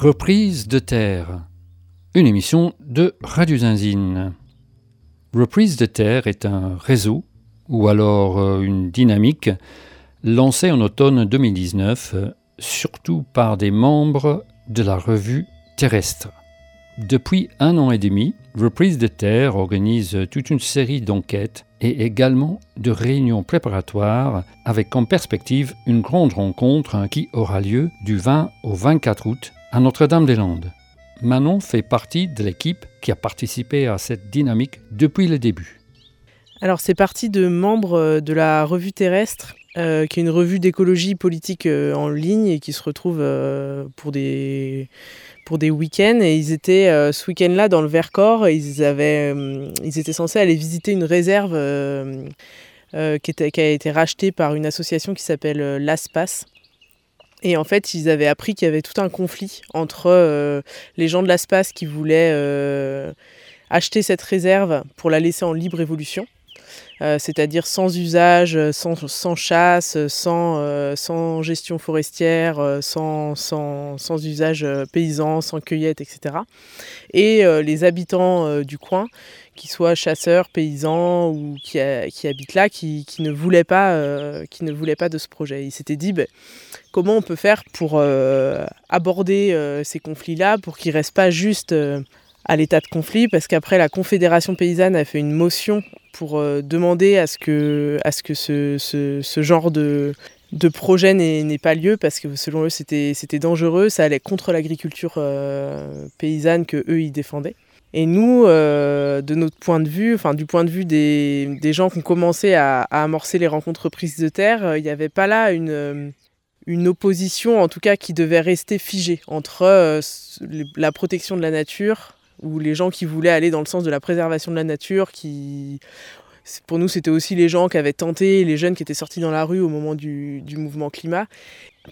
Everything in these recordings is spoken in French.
Reprise de terre, une émission de Radio Zinzine. Reprise de terre est un réseau, ou alors euh, une dynamique, lancée en automne 2019, surtout par des membres de la revue Terrestre. Depuis un an et demi, Reprise de Terre organise toute une série d'enquêtes et également de réunions préparatoires avec comme perspective une grande rencontre qui aura lieu du 20 au 24 août à Notre-Dame-des-Landes. Manon fait partie de l'équipe qui a participé à cette dynamique depuis le début. Alors c'est parti de membres de la revue terrestre, euh, qui est une revue d'écologie politique euh, en ligne et qui se retrouve euh, pour des pour des week-ends et ils étaient euh, ce week-end-là dans le Vercors. ils, euh, étaient censés aller visiter une réserve euh, qui, a été rachetée par une association qui s'appelle l'ASPAS. Et en fait, ils avaient appris qu'il y avait tout un conflit entre les gens de l'ASPAS qui voulaient acheter cette réserve pour la laisser en libre évolution euh, c'est-à-dire sans usage, sans, chasse, sans, euh, gestion forestière, euh, sans, sans usage paysan, sans cueillette, etc. Et les habitants du coin, qui soient chasseurs, paysans ou qui, habitent là, qui, ne voulaient pas, qui ne voulaient pas de ce projet. Ils s'étaient dit ben, comment on peut faire pour aborder ces conflits-là, pour qu'ils ne restent pas juste à l'état de conflit, parce qu'après la Confédération paysanne a fait une motion pour euh, demander à ce que, ce, genre de, projet n'ait pas lieu, parce que selon eux c'était dangereux, ça allait contre l'agriculture euh, paysanne que eux ils défendaient. Et nous, euh, de notre point de vue, enfin du point de vue des, gens qui ont commencé à, amorcer les rencontres prises de terre, il n'y avait pas là une, une opposition, en tout cas, qui devait rester figée entre la protection de la nature ou les gens qui voulaient aller dans le sens de la préservation de la nature, qui pour nous c'était aussi les gens qui avaient tenté, les jeunes qui étaient sortis dans la rue au moment du, mouvement climat.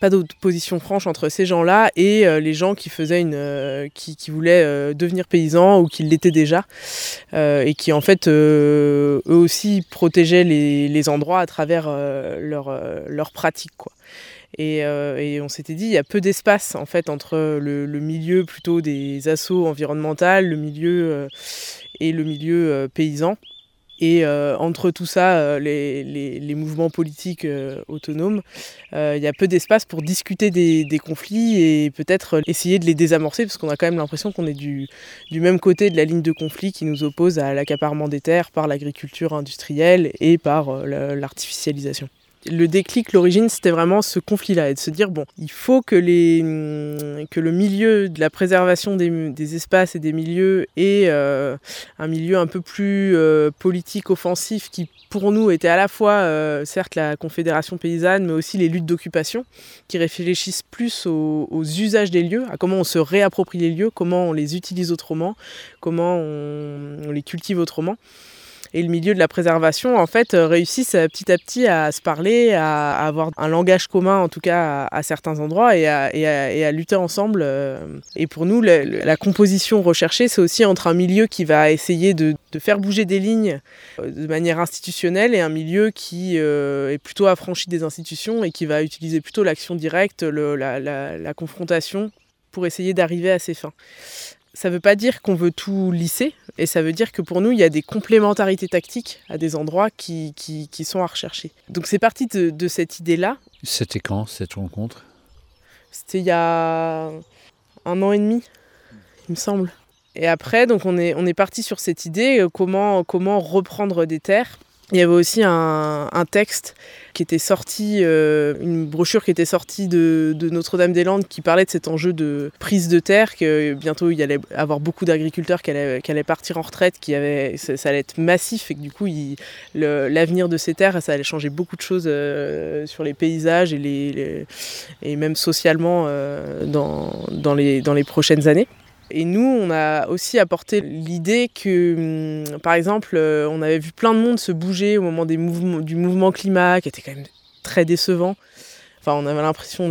Pas d'opposition franche entre ces gens-là et euh, les gens qui faisaient une, euh, qui, voulaient euh, devenir paysans ou qui l'étaient déjà et qui en fait eux aussi protégeaient les, endroits à travers leurs leur pratiques et, on s'était dit, il y a peu d'espace en fait entre le, milieu plutôt des assauts environnementaux, le milieu et le milieu paysan. Et entre tout ça, les, les, mouvements politiques autonomes, il y a peu d'espace pour discuter des, conflits et peut-être essayer de les désamorcer, parce qu'on a quand même l'impression qu'on est du, même côté de la ligne de conflit qui nous oppose à l'accaparement des terres par l'agriculture industrielle et par l'artificialisation le déclic, l'origine, c'était vraiment ce conflit-là, et de se dire, bon, il faut que, que le milieu de la préservation des, espaces et des milieux ait euh, un milieu un peu plus euh, politique, offensif, qui pour nous était à la fois, euh, certes, la Confédération paysanne, mais aussi les luttes d'occupation, qui réfléchissent plus aux, usages des lieux, à comment on se réapproprie les lieux, comment on les utilise autrement, comment on les cultive autrement et le milieu de la préservation, en fait, euh, réussissent euh, petit à petit à se parler, à, avoir un langage commun, en tout cas, à, certains endroits, et à, lutter ensemble. Euh. Et pour nous, la composition recherchée, c'est aussi entre un milieu qui va essayer de, faire bouger des lignes de manière institutionnelle et un milieu qui est plutôt affranchi des institutions et qui va utiliser plutôt l'action directe, la confrontation pour essayer d'arriver à ses fins ça ne veut pas dire qu'on veut tout lisser, et ça veut dire que pour nous, il y a des complémentarités tactiques à des endroits qui, qui, qui sont à rechercher. Donc c'est parti de, de cette idée-là. C'était quand cette rencontre? C'était il y a un an et demi, il me semble. Et après, donc on est, on est parti sur cette idée, euh, comment, comment reprendre des terres il y avait aussi un, un texte qui était sorti, euh, une brochure qui était sortie de, de Notre-Dame-des-Landes qui parlait de cet enjeu de prise de terre, que bientôt il y allait avoir beaucoup d'agriculteurs qui allaient, partir en retraite, qui ça, allait être massif et que du coup l'avenir de ces terres, ça allait changer beaucoup de choses euh, sur les paysages et, même socialement euh, dans les prochaines années. Et nous, on a aussi apporté l'idée que, hum, par exemple, euh, on avait vu plein de monde se bouger au moment du mouvement climat, qui était quand même très décevant. Enfin, on avait l'impression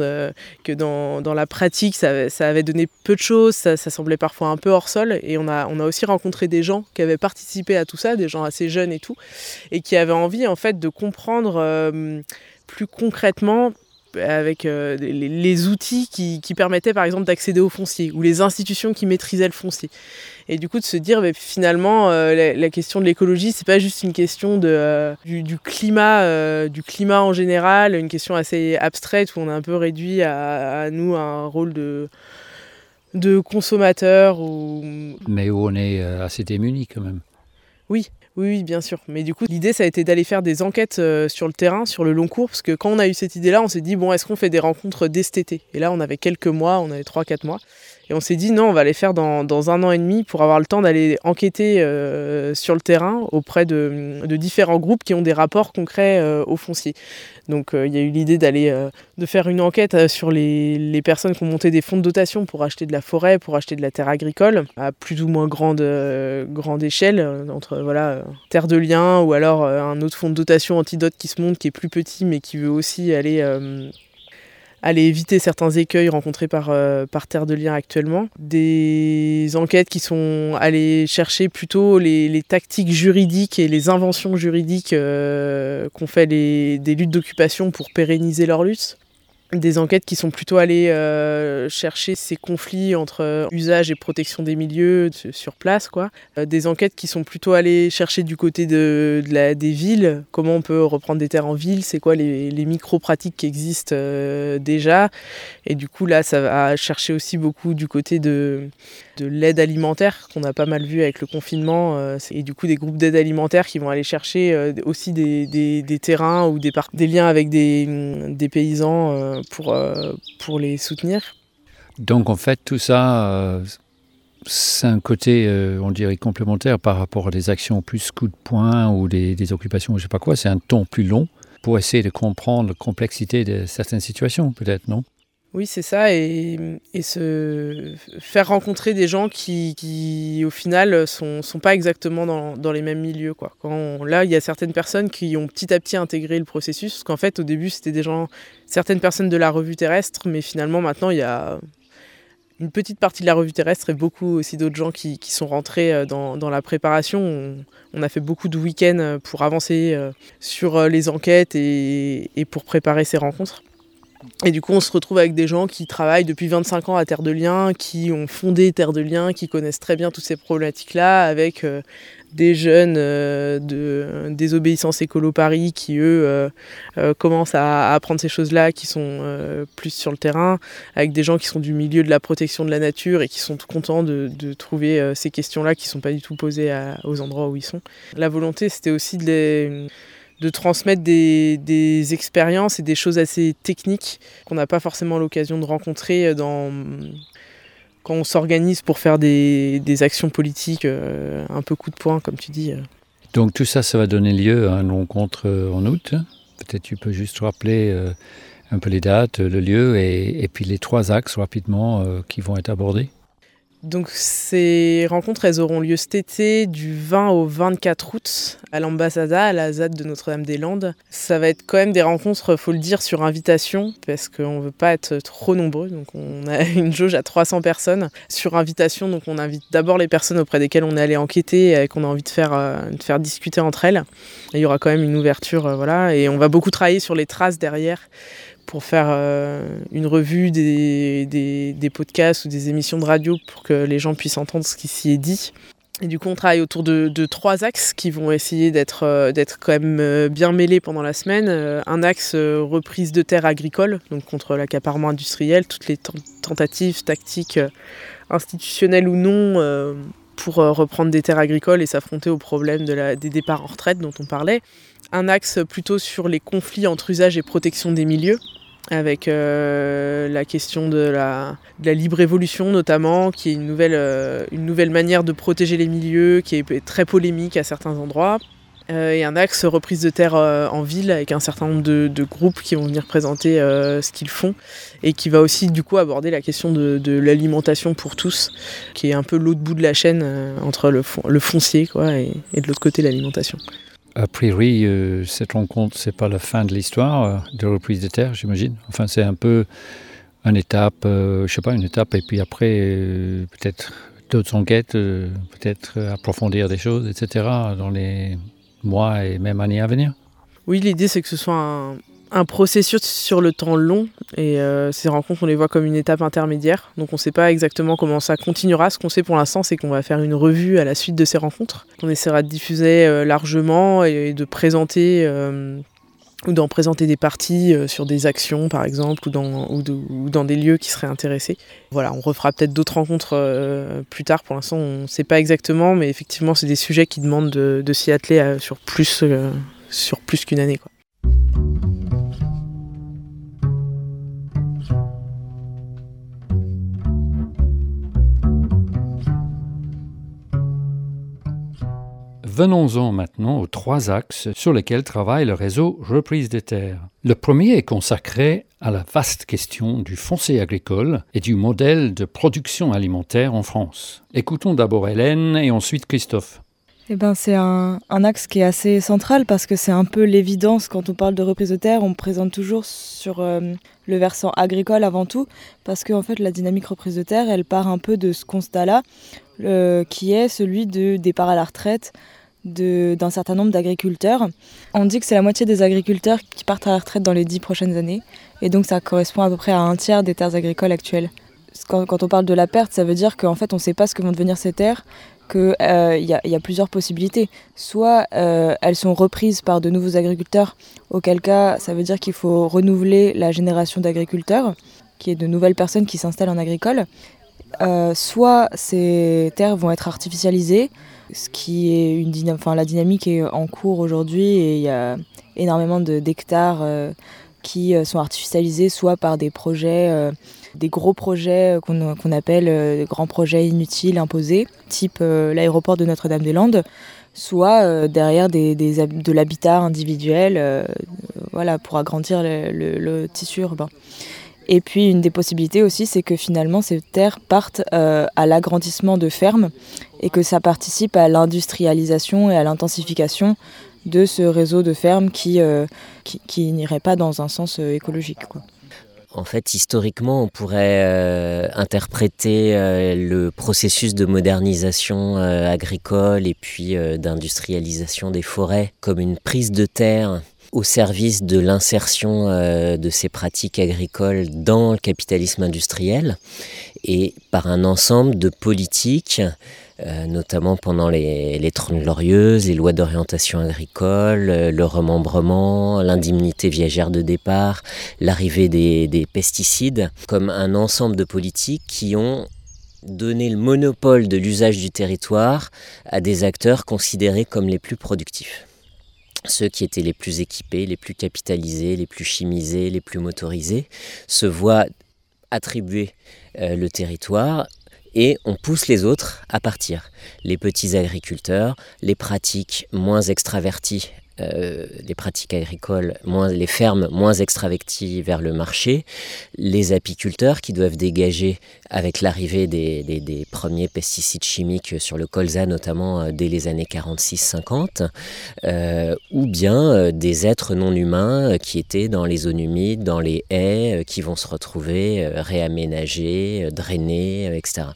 que dans, la pratique, ça, avait donné peu de choses, ça, semblait parfois un peu hors sol. Et on a, on a aussi rencontré des gens qui avaient participé à tout ça, des gens assez jeunes et tout, et qui avaient envie en fait de comprendre euh, plus concrètement avec les, outils qui, permettaient par exemple d'accéder au foncier ou les institutions qui maîtrisaient le foncier. Et du coup de se dire mais finalement la, question de l'écologie c'est pas juste une question de, du, climat, du climat en général, une question assez abstraite où on a un peu réduit à, à nous un rôle de de consommateurs. Ou... Mais où on est euh, assez démunis quand même. Oui, oui, bien sûr. Mais du coup, l'idée, ça a été d'aller faire des enquêtes euh, sur le terrain, sur le long cours, parce que quand on a eu cette idée-là, on s'est dit, bon, est-ce qu'on fait des rencontres dès cet été? Et là, on avait quelques mois, on avait 3-4 mois. Et on s'est dit, non, on va les faire dans, un an et demi pour avoir le temps d'aller enquêter euh, sur le terrain auprès de, différents groupes qui ont des rapports concrets au foncier. Donc euh, il y a eu l'idée d'aller euh, de faire une enquête euh, sur les, personnes qui ont monté des fonds de dotation pour acheter de la forêt, pour acheter de la terre agricole à plus ou moins grande, grande échelle, entre voilà terre de liens ou alors un autre fonds de dotation antidote qui se monte qui est plus petit mais qui veut aussi aller aller éviter certains écueils rencontrés par, euh, Terre de Liens actuellement. Des enquêtes qui sont allées chercher plutôt les, tactiques juridiques et les inventions juridiques euh, qu'ont fait les, des luttes d'occupation pour pérenniser leur lutte des enquêtes qui sont plutôt allées euh, chercher ces conflits entre euh, usage et protection des milieux sur place, quoi. Euh, des enquêtes qui sont plutôt allées chercher du côté de, des villes, comment on peut reprendre des terres en ville, c'est quoi les, micro-pratiques qui existent déjà? Et du coup, là, ça va chercher aussi beaucoup du côté de, de l'aide alimentaire, qu'on a pas mal vu avec le confinement, et du coup des groupes d'aide alimentaire qui vont aller chercher aussi des, des, des, terrains ou des, des liens avec des, des paysans pour, euh, pour les soutenir. Donc en fait, tout ça, euh, c'est un côté, euh, on dirait, complémentaire par rapport à des actions plus coup de poing ou des, occupations, je ne sais pas quoi. C'est un ton plus long pour essayer de comprendre la complexité de certaines situations, peut-être, non? Oui, c'est ça, et, se faire rencontrer des gens qui, au final, sont, sont pas exactement dans, les mêmes milieux. Quoi. Là, il y a certaines personnes qui ont petit à petit intégré le processus, parce qu'en fait, au début, c'était des gens, certaines personnes de la revue terrestre, mais finalement, maintenant, il y a une petite partie de la revue terrestre et beaucoup aussi d'autres gens qui, sont rentrés euh, dans, la préparation. On, a fait beaucoup de week-ends euh, pour avancer euh, sur les enquêtes et pour préparer ces rencontres. Et du coup, on se retrouve avec des gens qui travaillent depuis 25 ans à Terre de Liens, qui ont fondé Terre de Liens, qui connaissent très bien toutes ces problématiques-là, avec euh, des jeunes euh, de désobéissance écolo Paris qui, eux, euh, commencent à, apprendre ces choses-là, qui sont plus sur le terrain, avec des gens qui sont du milieu de la protection de la nature et qui sont contents de, trouver ces questions-là qui ne sont pas du tout posées aux endroits où ils sont. La volonté, c'était aussi de les de transmettre des, expériences et des choses assez techniques qu'on n'a pas forcément l'occasion de rencontrer dans, quand on s'organise pour faire des, actions politiques euh, un peu coup de poing, comme tu dis. Euh. Donc tout ça, ça va donner lieu à une rencontre euh, en août. Peut-être tu peux juste rappeler un peu les dates, le lieu et puis les trois axes rapidement qui vont être abordés. Donc ces rencontres, elles auront lieu cet été du 20 au 24 août à l'ambassada, à la ZAD de Notre-Dame-des-Landes. Ça va être quand même des rencontres, faut le dire, sur invitation, parce qu'on ne veut pas être trop nombreux. Donc on a une jauge à 300 personnes sur invitation. Donc on invite d'abord les personnes auprès desquelles on est allé enquêter et qu'on a envie de faire, euh, de faire discuter entre elles. il y aura quand même une ouverture, euh, voilà. Et on va beaucoup travailler sur les traces derrière pour faire euh, une revue des, des, podcasts ou des émissions de radio pour que les gens puissent entendre ce qui s'y est dit. Et du coup, on travaille autour de, trois axes qui vont essayer d'être euh, quand même euh, bien mêlés pendant la semaine. un axe reprise de terres agricoles, donc contre l'accaparement industriel, toutes les tentatives tactiques institutionnelles ou non pour reprendre des terres agricoles et s'affronter au problème des départs en retraite dont on parlait. Un axe plutôt sur les conflits entre usage et protection des milieux, avec euh, la question de la, libre évolution notamment, qui est une nouvelle, euh, une nouvelle manière de protéger les milieux, qui est très polémique à certains endroits. Euh, et un axe reprise de terre en ville avec un certain nombre de, groupes qui vont venir présenter ce qu'ils font et qui va aussi du coup aborder la question de, l'alimentation pour tous, qui est un peu l'autre bout de la chaîne entre le, foncier et de l'autre côté l'alimentation. A priori, euh, cette rencontre, c'est pas la fin de l'histoire euh, de reprise des terres, j'imagine. Enfin, c'est un peu une étape, euh, je sais pas, une étape, et puis après, peut-être d'autres enquêtes, peut-être approfondir des choses, etc., dans les mois et même années à venir. Oui, l'idée, c'est que ce soit un, un processus sur le temps long et euh, ces rencontres on les voit comme une étape intermédiaire donc on ne sait pas exactement comment ça continuera ce qu'on sait pour l'instant c'est qu'on va faire une revue à la suite de ces rencontres on essaiera de diffuser euh, largement et de présenter euh, ou d'en présenter des parties sur des actions par exemple ou dans, ou, dans des lieux qui seraient intéressés. Voilà, on refera peut-être d'autres rencontres plus tard, pour l'instant on ne sait pas exactement, mais effectivement c'est des sujets qui demandent de, s'y atteler sur plus, sur plus qu'une année. Quoi. Venons-en maintenant aux trois axes sur lesquels travaille le réseau Reprise des terres. Le premier est consacré à la vaste question du foncier agricole et du modèle de production alimentaire en France. Écoutons d'abord Hélène et ensuite Christophe. Eh ben, c'est un, axe qui est assez central parce que c'est un peu l'évidence quand on parle de reprise de terre, on présente toujours sur euh, le versant agricole avant tout, parce qu'en en fait la dynamique reprise de terre, elle part un peu de ce constat-là, qui est celui de départ à la retraite, d'un certain nombre d'agriculteurs. On dit que c'est la moitié des agriculteurs qui partent à la retraite dans les dix prochaines années, et donc ça correspond à peu près à un tiers des terres agricoles actuelles. Quand, on parle de la perte, ça veut dire qu'en fait on ne sait pas ce que vont devenir ces terres, qu'il euh, y, a plusieurs possibilités. Soit euh, elles sont reprises par de nouveaux agriculteurs, auquel cas ça veut dire qu'il faut renouveler la génération d'agriculteurs, qui est de nouvelles personnes qui s'installent en agricole. Euh, soit ces terres vont être artificialisées, ce qui est une la dynamique est en cours aujourd'hui et il y a énormément d'hectares euh, qui euh, sont artificialisés soit par des projets, euh, des gros projets qu'on appelle grands projets inutiles imposés, type l'aéroport de Notre-Dame-des-Landes, soit derrière des, de l'habitat individuel voilà, pour agrandir le tissu urbain. Et puis une des possibilités aussi, c'est que finalement ces terres partent euh, à l'agrandissement de fermes et que ça participe à l'industrialisation et à l'intensification de ce réseau de fermes qui, euh, qui, n'irait pas dans un sens euh, écologique. En fait, historiquement, on pourrait interpréter le processus de modernisation agricole et puis d'industrialisation des forêts comme une prise de terre au service de l'insertion euh, de ces pratiques agricoles dans le capitalisme industriel et par un ensemble de politiques, euh, notamment pendant les, les Trente Glorieuses, les lois d'orientation agricole, euh, le remembrement, l'indemnité viagère de départ, l'arrivée des, des pesticides, comme un ensemble de politiques qui ont donné le monopole de l'usage du territoire à des acteurs considérés comme les plus productifs ceux qui étaient les plus équipés, les plus capitalisés, les plus chimisés, les plus motorisés, se voient attribuer euh, le territoire et on pousse les autres à partir. Les petits agriculteurs, les pratiques moins extraverties euh, les pratiques agricoles, moins, les fermes moins extraverties vers le marché, les apiculteurs qui doivent dégager avec l'arrivée des, premiers pesticides chimiques sur le colza, notamment euh, dès les années 46-50, euh, ou bien des êtres non humains qui étaient dans les zones humides, dans les haies, qui vont se retrouver réaménagés, drainés, etc.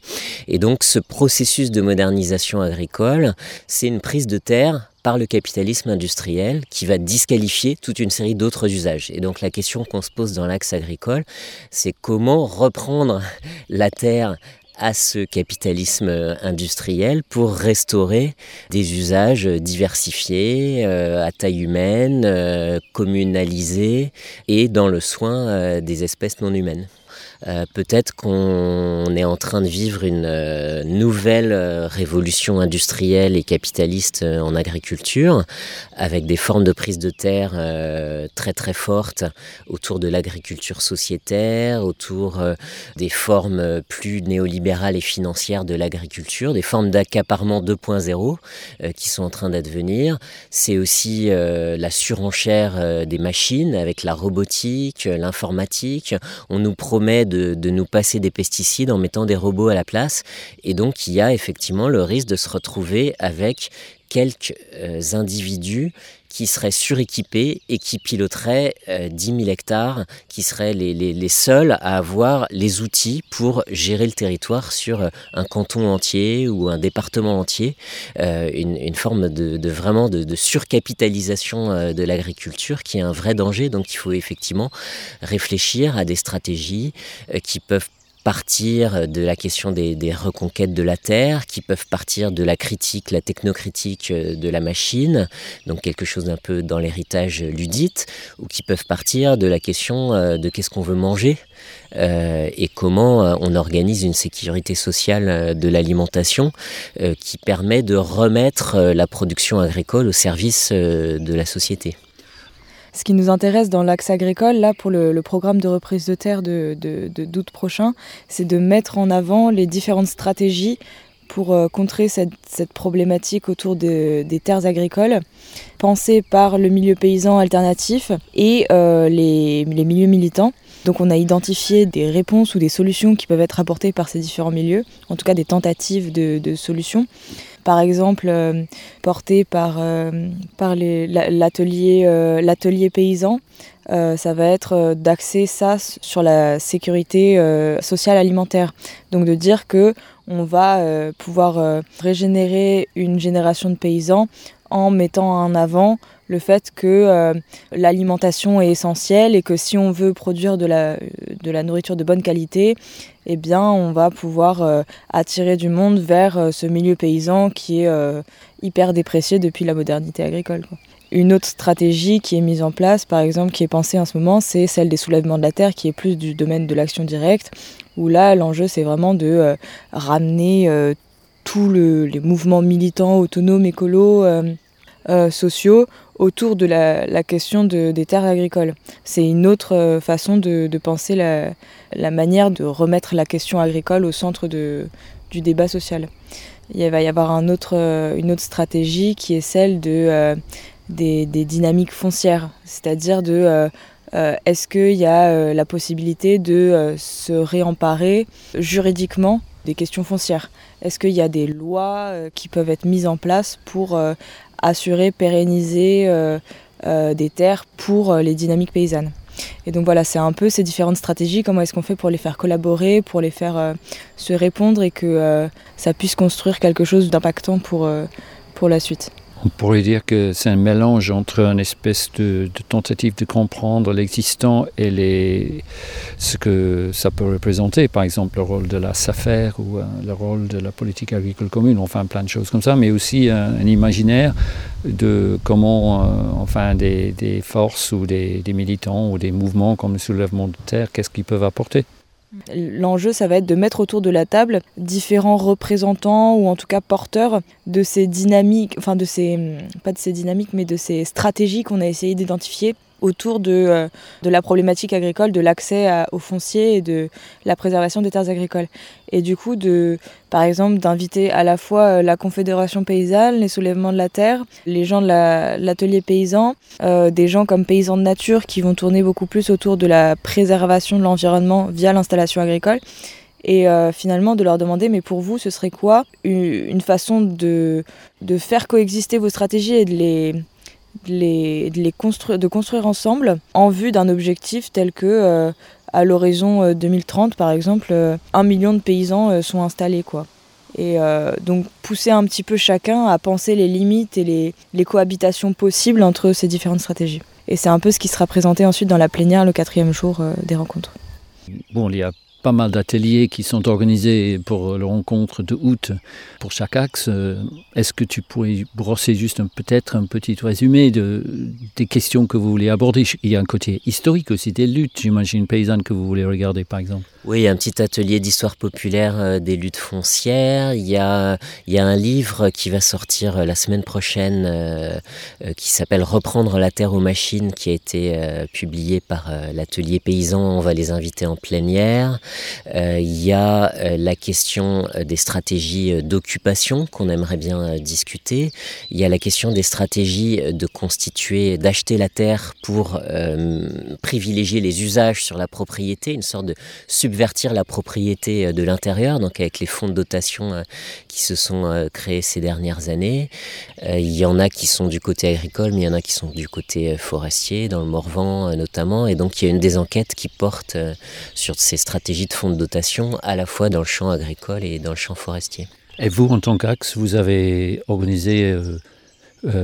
Et donc ce processus de modernisation agricole, c'est une prise de terre par le capitalisme industriel qui va disqualifier toute une série d'autres usages. Et donc la question qu'on se pose dans l'axe agricole, c'est comment reprendre la terre à ce capitalisme industriel pour restaurer des usages diversifiés, euh, à taille humaine, euh, communalisés et dans le soin euh, des espèces non humaines. Euh, peut-être qu'on est en train de vivre une euh, nouvelle euh, révolution industrielle et capitaliste en agriculture, avec des formes de prise de terre très très fortes autour de l'agriculture sociétaire, autour des formes plus néolibérales et financières de l'agriculture, des formes d'accaparement 2.0 qui sont en train d'advenir. C'est aussi la surenchère des machines avec la robotique, l'informatique. On nous promet de, nous passer des pesticides en mettant des robots à la place. Et donc il y a effectivement le risque de se retrouver avec quelques euh, individus qui seraient suréquipés et qui piloteraient 10 000 hectares, qui seraient les, seuls à avoir les outils pour gérer le territoire sur un canton entier ou un département entier, une, une, forme vraiment de surcapitalisation de l'agriculture qui est un vrai danger. Donc il faut effectivement réfléchir à des stratégies qui peuvent partir de la question des, reconquêtes de la Terre, qui peuvent partir de la critique, la technocritique euh, de la machine, donc quelque chose d'un peu dans l'héritage ludite, ou qui peuvent partir de la question euh, de qu'est-ce qu'on veut manger euh, et comment on organise une sécurité sociale de l'alimentation qui permet de remettre la production agricole au service de la société. Ce qui nous intéresse dans l'axe agricole, là, pour le, programme de reprise de terre de, d'août prochain, c'est de mettre en avant les différentes stratégies pour euh, contrer cette, problématique autour des terres agricoles, pensées par le milieu paysan alternatif et euh, les, milieux militants. Donc on a identifié des réponses ou des solutions qui peuvent être apportées par ces différents milieux, en tout cas des tentatives de solutions par exemple euh, porté par, euh, euh, l'atelier paysan. ça va être d'axer ça sur la sécurité sociale alimentaire. Donc de dire que on va pouvoir régénérer une génération de paysans en mettant en avant le fait que l'alimentation est essentielle et que si on veut produire de la, de la nourriture de bonne qualité, eh bien, on va pouvoir euh, attirer du monde vers euh, ce milieu paysan qui est euh, hyper déprécié depuis la modernité agricole. Une autre stratégie qui est mise en place, par exemple, qui est pensée en ce moment, c'est celle des soulèvements de la terre, qui est plus du domaine de l'action directe, où là, l'enjeu, c'est vraiment de ramener tous les mouvements militants, autonomes, écolos, sociaux autour de la, question des terres agricoles. C'est une autre euh, façon de, penser la, manière de remettre la question agricole au centre du débat social. Il va y avoir euh, une autre stratégie qui est celle de, euh, des, dynamiques foncières, c'est-à-dire de est-ce qu'il y a la possibilité de se réemparer juridiquement des questions foncières? Est-ce qu'il y a des lois qui peuvent être mises en place pour assurer, pérenniser euh, euh, des terres pour euh, les dynamiques paysannes. Et donc voilà, c'est un peu ces différentes stratégies, comment est-ce qu'on fait pour les faire collaborer, pour les faire se répondre et que ça puisse construire quelque chose d'impactant pour, pour la suite. On pourrait dire que c'est un mélange entre une espèce de, tentative de comprendre l'existant et les, ce que ça peut représenter, par exemple le rôle de la SAFER ou euh, le rôle de la politique agricole commune, enfin plein de choses comme ça, mais aussi un, imaginaire de comment, euh, enfin, des, forces ou des militants ou des mouvements comme le soulèvement de terre, qu'est-ce qu'ils peuvent apporter. L'enjeu, ça va être de mettre autour de la table différents représentants ou en tout cas porteurs de ces dynamiques, enfin de ces, pas de ces dynamiques, mais de ces stratégies qu'on a essayé d'identifier autour de, euh, de la problématique agricole, de l'accès aux fonciers et de la préservation des terres agricoles. Et du coup, de, par exemple, d'inviter à la fois euh, la Confédération paysanne, les soulèvements de la terre, les gens de l'atelier paysan, euh, des gens comme Paysans de Nature qui vont tourner beaucoup plus autour de la préservation de l'environnement via l'installation agricole. Et finalement de leur demander, mais pour vous, ce serait quoi une façon de, de faire coexister vos stratégies et de les, de, les, de, de construire ensemble en vue d'un objectif tel que euh, à l'horizon 2030 euh, par exemple, euh, un million de paysans sont installés quoi. Et donc pousser un petit peu chacun à penser les limites et les, les cohabitations possibles entre ces différentes stratégies. Et c'est un peu ce qui sera présenté ensuite dans la plénière le quatrième jour des rencontres. Bon, il pas mal d'ateliers qui sont organisés pour le rencontre de août pour chaque axe. Est-ce que tu pourrais brosser juste peut-être un petit résumé de, des questions que vous voulez aborder? Il y a un côté historique aussi des luttes, j'imagine, paysannes que vous voulez regarder par exemple. Oui, il y a un petit atelier d'histoire populaire euh, des luttes foncières. Il y, a, un livre qui va sortir euh, la semaine prochaine euh, qui s'appelle Reprendre la terre aux machines, qui a été publié par l'atelier paysan. On va les inviter en plénière. Il y a la question des stratégies d'occupation qu'on aimerait bien discuter. Il y a la question des stratégies de constituer, d'acheter la terre pour privilégier les usages sur la propriété, une sorte de subvertir la propriété de l'intérieur, donc avec les fonds de dotation qui se sont créés ces dernières années. Il y en a qui sont du côté agricole, mais il y en a qui sont du côté forestier, dans le Morvan notamment. Et donc il y a une des enquêtes qui porte sur ces stratégies de fonds de dotation, à la fois dans le champ agricole et dans le champ forestier. Et vous, en tant qu'Axe, vous avez organisé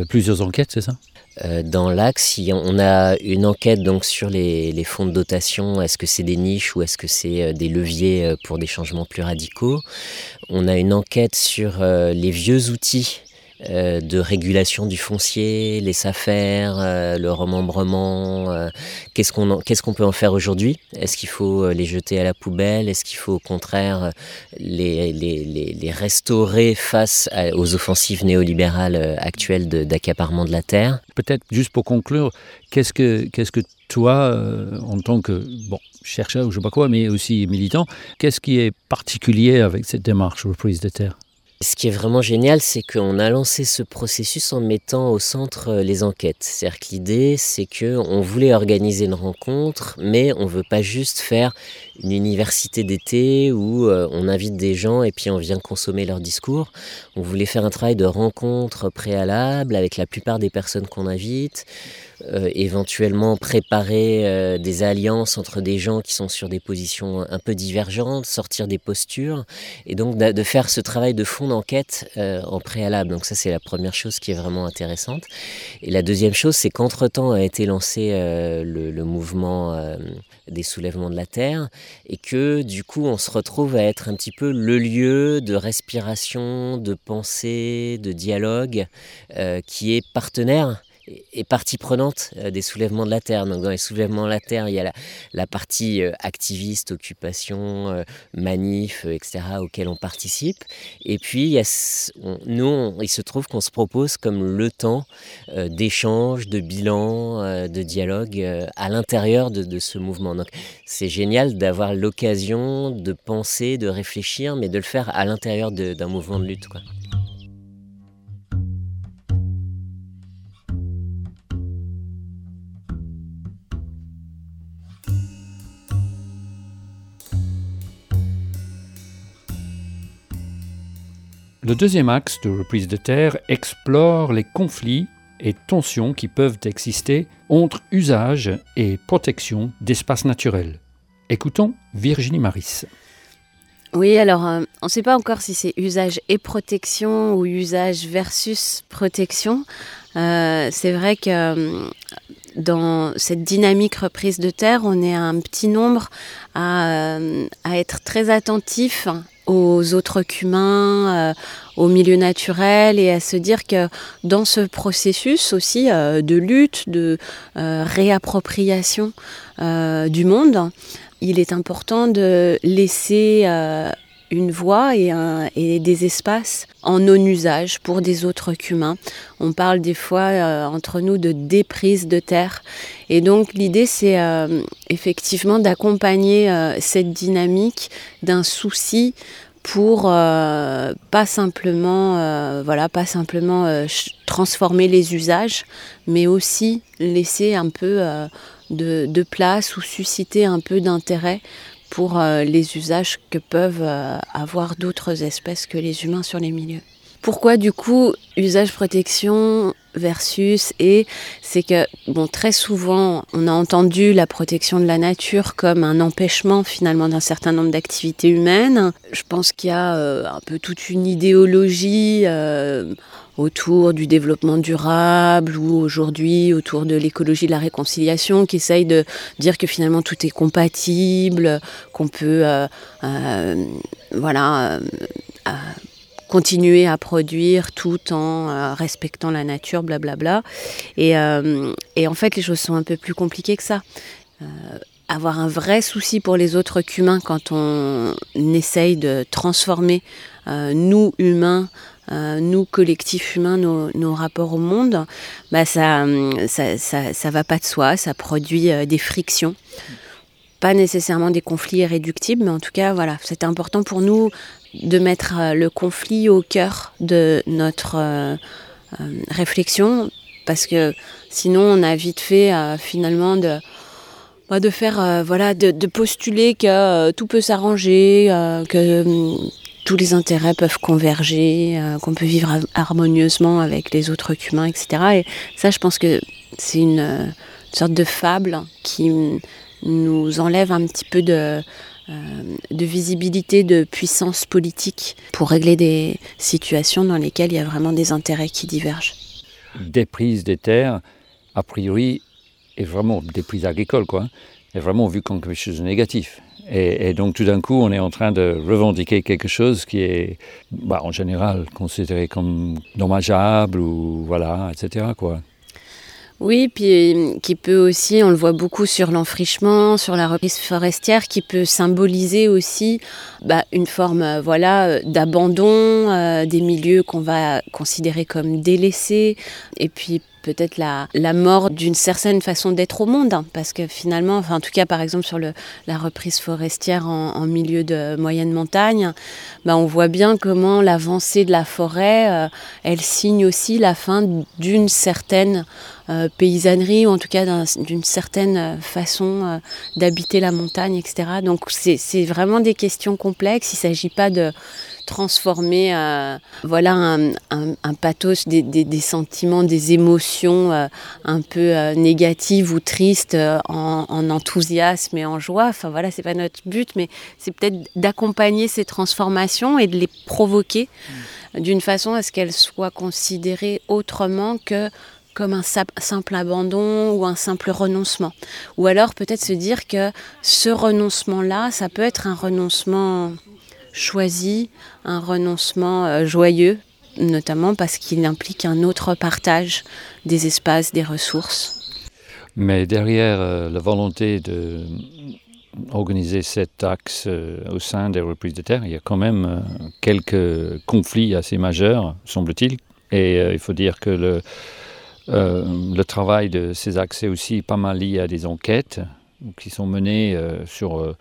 plusieurs enquêtes, c'est ça? Dans l'axe, on a une enquête donc sur les, les fonds de dotation. Est-ce que c'est des niches ou est-ce que c'est des leviers pour des changements plus radicaux? On a une enquête sur les vieux outils euh, de régulation du foncier, les SAFER, euh, le remembrement. Euh, qu'est-ce qu'on peut en faire aujourd'hui? Est-ce qu'il faut les jeter à la poubelle? Est-ce qu'il faut au contraire les, les, les, restaurer face aux offensives néolibérales actuelles d'accaparement de, la terre? Peut-être juste pour conclure, qu'est-ce que que toi, en tant que bon, chercheur ou je sais pas quoi, mais aussi militant, qu'est-ce qui est particulier avec cette démarche reprise de terre ce qui est vraiment génial, c'est qu'on a lancé ce processus en mettant au centre euh, les enquêtes. C'est-à-dire que l'idée, c'est qu'on voulait organiser une rencontre, mais on ne veut pas juste faire une université d'été où euh, on invite des gens et puis on vient consommer leur discours. On voulait faire un travail de rencontre préalable avec la plupart des personnes qu'on invite, euh, éventuellement préparer euh, des alliances entre des gens qui sont sur des positions un peu divergentes, sortir des postures, et donc de faire ce travail de fond d'enquête en préalable. Donc ça c'est la première chose qui est vraiment intéressante. Et la deuxième chose, c'est qu'entre-temps a été lancé le, mouvement des soulèvements de la Terre, et que du coup on se retrouve à être un petit peu le lieu de respiration, de pensée, de dialogue euh, qui est partenaire est partie prenante euh, des soulèvements de la terre. Donc dans les soulèvements de la terre, il y a la, partie euh, activiste, occupation, euh, manif, etc., auquel on participe. Et puis nous, il se trouve qu'on se propose comme le temps d'échange, de bilan, de dialogue à l'intérieur de, ce mouvement. Donc c'est génial d'avoir l'occasion de penser, de réfléchir, mais de le faire à l'intérieur d'un mouvement de lutte. Le deuxième axe de reprise de terre explore les conflits et tensions qui peuvent exister entre usage et protection d'espaces naturels. Écoutons Virginie Maris. Oui, alors euh, on ne sait pas encore si c'est usage et protection ou usage versus protection. Euh, c'est vrai que euh, dans cette dynamique reprise de terre, on est un petit nombre à, à être très attentif aux autres qu'humains, euh, au milieu naturel et à se dire que dans ce processus aussi euh, de lutte, de euh, réappropriation du monde, il est important de laisser une voie et, des espaces en non-usage pour des autres qu'humains. On parle des fois euh, entre nous de déprise de terre. Et donc l'idée c'est euh, effectivement d'accompagner euh, cette dynamique d'un souci pour pas simplement voilà pas simplement transformer les usages mais aussi laisser un peu de, place ou susciter un peu d'intérêt pour euh, les usages que peuvent euh, avoir d'autres espèces que les humains sur les milieux. Pourquoi du coup usage protection versus et c'est que bon très souvent on a entendu la protection de la nature comme un empêchement finalement d'un certain nombre d'activités humaines. Je pense qu'il y a euh, un peu toute une idéologie autour du développement durable ou aujourd'hui autour de l'écologie de la réconciliation qui essaye de dire que finalement tout est compatible, qu'on peut euh, euh, voilà, euh, continuer à produire tout en respectant la nature, blablabla. Et, et en fait, les choses sont un peu plus compliquées que ça avoir un vrai souci pour les autres qu'humains quand on essaye de transformer nous, humains, euh, nous, collectifs humains, nos, rapports au monde, bah ça, ça, va pas de soi, ça produit euh, des frictions. pas nécessairement des conflits irréductibles, mais en tout cas, voilà, c'était important pour nous de mettre le conflit au cœur de notre réflexion, parce que sinon, on a vite fait finalement de bah, faire voilà de, postuler que tout peut s'arranger que hum, tous les intérêts peuvent converger, euh, qu'on peut vivre harmonieusement avec les autres humains, etc. Et ça, je pense que c'est une, sorte de fable qui nous enlève un petit peu de, euh, de visibilité, de puissance politique pour régler des situations dans lesquelles il y a vraiment des intérêts qui divergent. Des prises des terres, a priori, est vraiment des prises agricoles, quoi, est vraiment vu comme quelque chose de négatif. Et, donc tout d'un coup, on est en train de revendiquer quelque chose qui est bah, en général considéré comme dommageable ou voilà, etc. Oui, puis qui peut aussi, on le voit beaucoup sur l'enfrichement, sur la reprise forestière, qui peut symboliser aussi bah, une forme euh, voilà euh, d'abandon euh, des milieux qu'on va considérer comme délaissés, et puis peut-être la, la mort d'une certaine façon d'être au monde, hein, parce que finalement, enfin, en tout cas par exemple sur le, la reprise forestière en, milieu de moyenne montagne, bah, on voit bien comment l'avancée de la forêt, euh, elle signe aussi la fin d'une certaine euh, paysannerie, ou en tout cas d'une certaine façon euh, d'habiter la montagne, etc. Donc c'est vraiment des questions complexes, il ne s'agit pas de transformer euh, voilà un, un, pathos, des, des, sentiments, des émotions euh, un peu euh, négatives ou tristes en, en, enthousiasme et en joie. Enfin voilà, c'est pas notre but, mais c'est peut-être d'accompagner ces transformations et de les provoquer mm. d'une façon à ce qu'elles soient considérées autrement que comme un simple abandon ou un simple renoncement. Ou alors peut-être se dire que ce renoncement-là, ça peut être un renoncement choisi un renoncement euh, joyeux, notamment parce qu'il implique un autre partage des espaces, des ressources. Mais derrière euh, la volonté de organiser cet axe euh, au sein des reprises de terre, il y a quand même quelques conflits assez majeurs, semble-t-il. Et il faut dire que le, le travail de ces est aussi pas mal lié à des enquêtes qui sont menées sur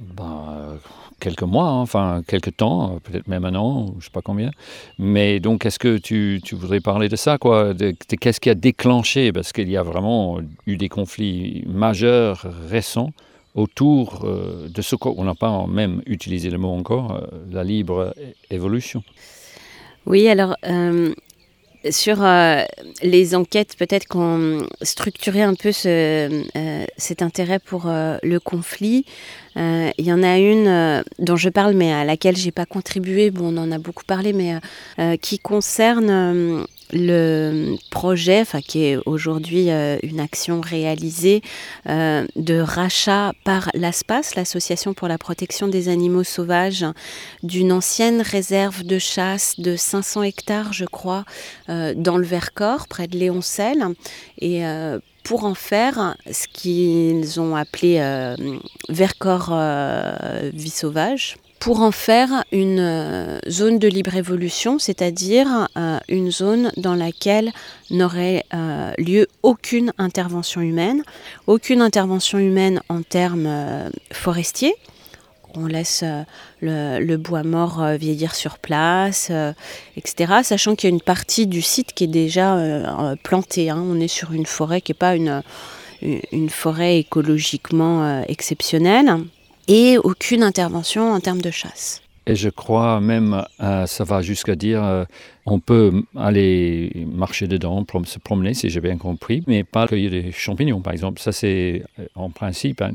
ben, quelques mois, hein, enfin quelques temps, peut-être même un an, je ne sais pas combien. Mais donc, est-ce que tu, tu, voudrais parler de ça quoi? Qu'est-ce qui a déclenché? Parce qu'il y a vraiment eu des conflits majeurs récents autour euh, de ce qu'on n'a pas même utilisé le mot encore, euh, la libre évolution. Oui, alors euh, sur euh, les enquêtes, peut-être qu'on structurait un peu ce, euh, cet intérêt pour euh, le conflit. Il y en a une dont je parle, mais à laquelle j'ai pas contribué. Bon, on en a beaucoup parlé, mais qui concerne le projet, qui est aujourd'hui euh, une action réalisée euh, de rachat par l'ASPAS, l'Association pour la protection des animaux sauvages, d'une ancienne réserve de chasse de 500 hectares, je crois, euh, dans le Vercors, près de Léoncel. Et pour en faire ce qu'ils ont appelé Vercors vie sauvage pour en faire une euh, zone de libre évolution, c'est-à-dire euh, une zone dans laquelle n'aurait euh, lieu aucune intervention humaine, aucune intervention humaine en termes forestiers. On laisse le, bois mort vieillir sur place, etc. Sachant qu'il y a une partie du site qui est déjà plantée. Hein. On est sur une forêt qui n'est pas une, une forêt écologiquement exceptionnelle et aucune intervention en termes de chasse. Et je crois même, euh, ça va jusqu'à dire, euh, on peut aller marcher dedans, se promener, si j'ai bien compris, mais pas cueillir des champignons, par exemple. Ça, c'est euh, en principe hein,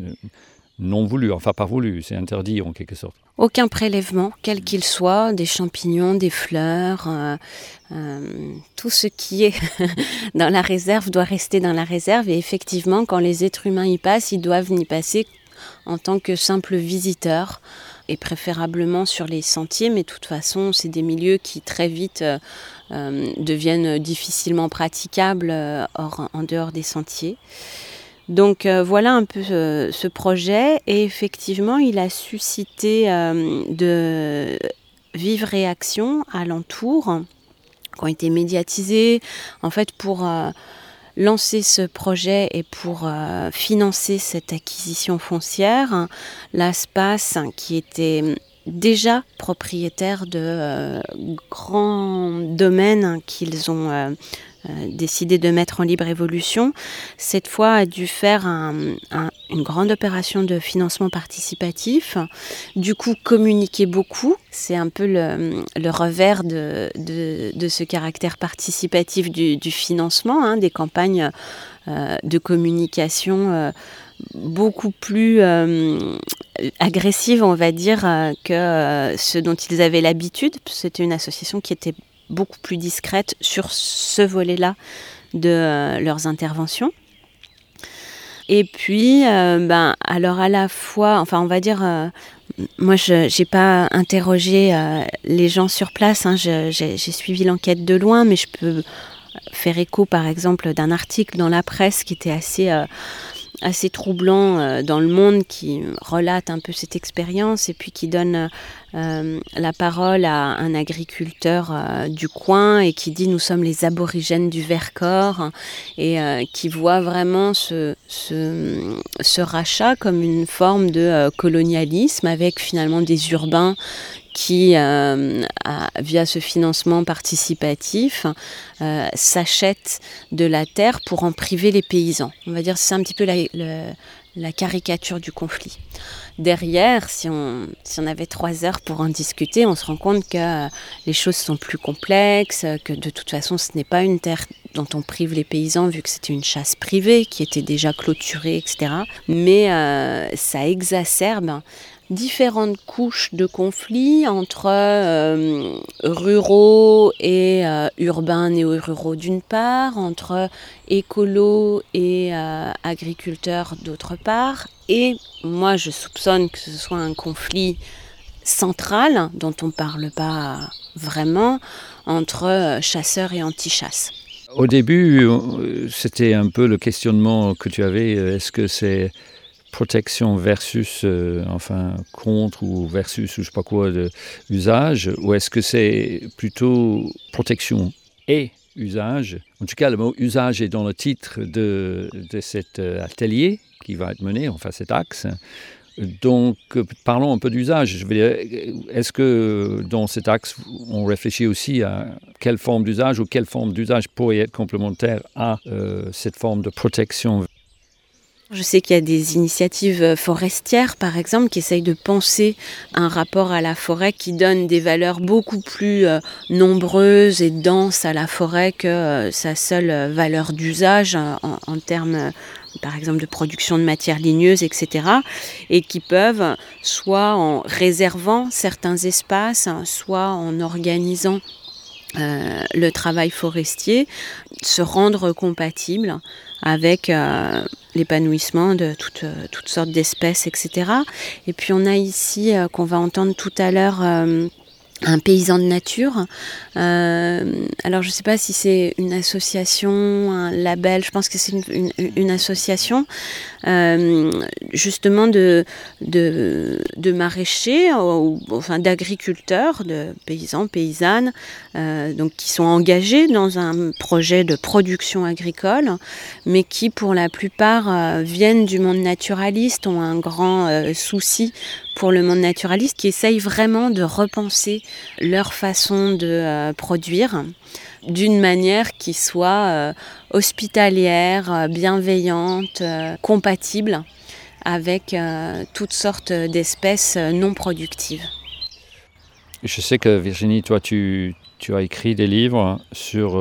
non voulu, enfin pas voulu, c'est interdit en quelque sorte. Aucun prélèvement, quel qu'il soit, des champignons, des fleurs, tout ce qui est dans la réserve doit rester dans la réserve. Et effectivement, quand les êtres humains y passent, ils doivent y passer en tant que simple visiteur et préférablement sur les sentiers, mais de toute façon, c'est des milieux qui très vite euh, euh, deviennent difficilement praticables euh, en dehors des sentiers. Donc voilà un peu ce projet. Et effectivement, il a suscité de vives réactions alentour qui ont été médiatisées en fait pour lancer ce projet et pour financer cette acquisition foncière, l'ASPAS, qui était déjà propriétaire de grands domaines qu'ils ont euh, décidé de mettre en libre évolution, cette fois a dû faire une grande opération de financement participatif, du coup communiquer beaucoup, c'est un peu le, revers de, ce caractère participatif du, financement, hein, des campagnes euh, de communication. Euh, beaucoup plus agressives, on va dire, que ce dont ils avaient l'habitude. C'était une association qui était beaucoup plus discrètes sur ce volet-là de euh, leurs interventions. Et puis, euh, ben, alors à la fois, enfin, on va dire, euh, moi, je n'ai pas interrogé les gens sur place, hein, j'ai suivi l'enquête de loin, mais je peux faire écho, par exemple, d'un article dans la presse qui était assez assez troublant dans le monde qui relate un peu cette expérience et puis qui donne euh, la parole à un agriculteur euh, du coin et qui dit nous sommes les aborigènes du Vercors et qui voit vraiment ce, rachat comme une forme de colonialisme avec finalement des urbains qui, euh, via ce financement participatif, euh, s'achètent de la terre pour en priver les paysans. On va dire c'est un petit peu la, caricature du conflit. Derrière, si on, si on avait trois heures pour en discuter, on se rend compte que les choses sont plus complexes, que de toute façon ce n'est pas une terre dont on prive les paysans vu que c'était une chasse privée qui était déjà clôturée, etc. Mais euh, ça exacerbe différentes couches de conflits entre euh, ruraux et euh, urbains néo-ruraux d'une part, entre écolos et euh, agriculteurs d'autre part. Et moi, je soupçonne que ce soit un conflit central dont on ne parle pas vraiment entre chasseurs et anti-chasse. Au début, c'était un peu le questionnement que tu avais. Est-ce que c'est protection versus, euh, enfin, contre ou versus, ou je sais pas quoi, de usage, ou est-ce que c'est plutôt protection et usage? En tout cas, le mot usage est dans le titre de, de cet euh, atelier qui va être mené, enfin cet axe. Donc, parlons un peu d'usage. Est-ce que dans cet axe, on réfléchit aussi à quelle forme d'usage ou quelle forme d'usage pourrait être complémentaire à euh, cette forme de protection je sais qu'il y a des initiatives euh, forestières, par exemple, qui essayent de penser un rapport à la forêt qui donne des valeurs beaucoup plus euh, nombreuses et denses à la forêt que euh, sa seule valeur d'usage en, termes, par exemple, de production de matières ligneuses, etc. Et qui peuvent, soit en réservant certains espaces, soit en organisant le travail forestier, se rendre compatible avec l'épanouissement de toutes, euh, toutes sortes d'espèces, etc. Et puis on a ici, euh, qu'on va entendre tout à l'heure, euh, un paysan de nature. alors je ne sais pas si c'est une association, un label, je pense que c'est une, association justement de, de, de maraîchers, enfin d'agriculteurs, de paysans, paysannes, donc qui sont engagés dans un projet de production agricole, mais qui pour la plupart viennent du monde naturaliste, ont un grand souci pour le monde naturaliste qui essayent vraiment de repenser leur façon de euh, produire d'une manière qui soit euh, hospitalière, euh, bienveillante, compatible avec toutes sortes d'espèces non productives. Je sais que Virginie, toi, tu, as écrit des livres sur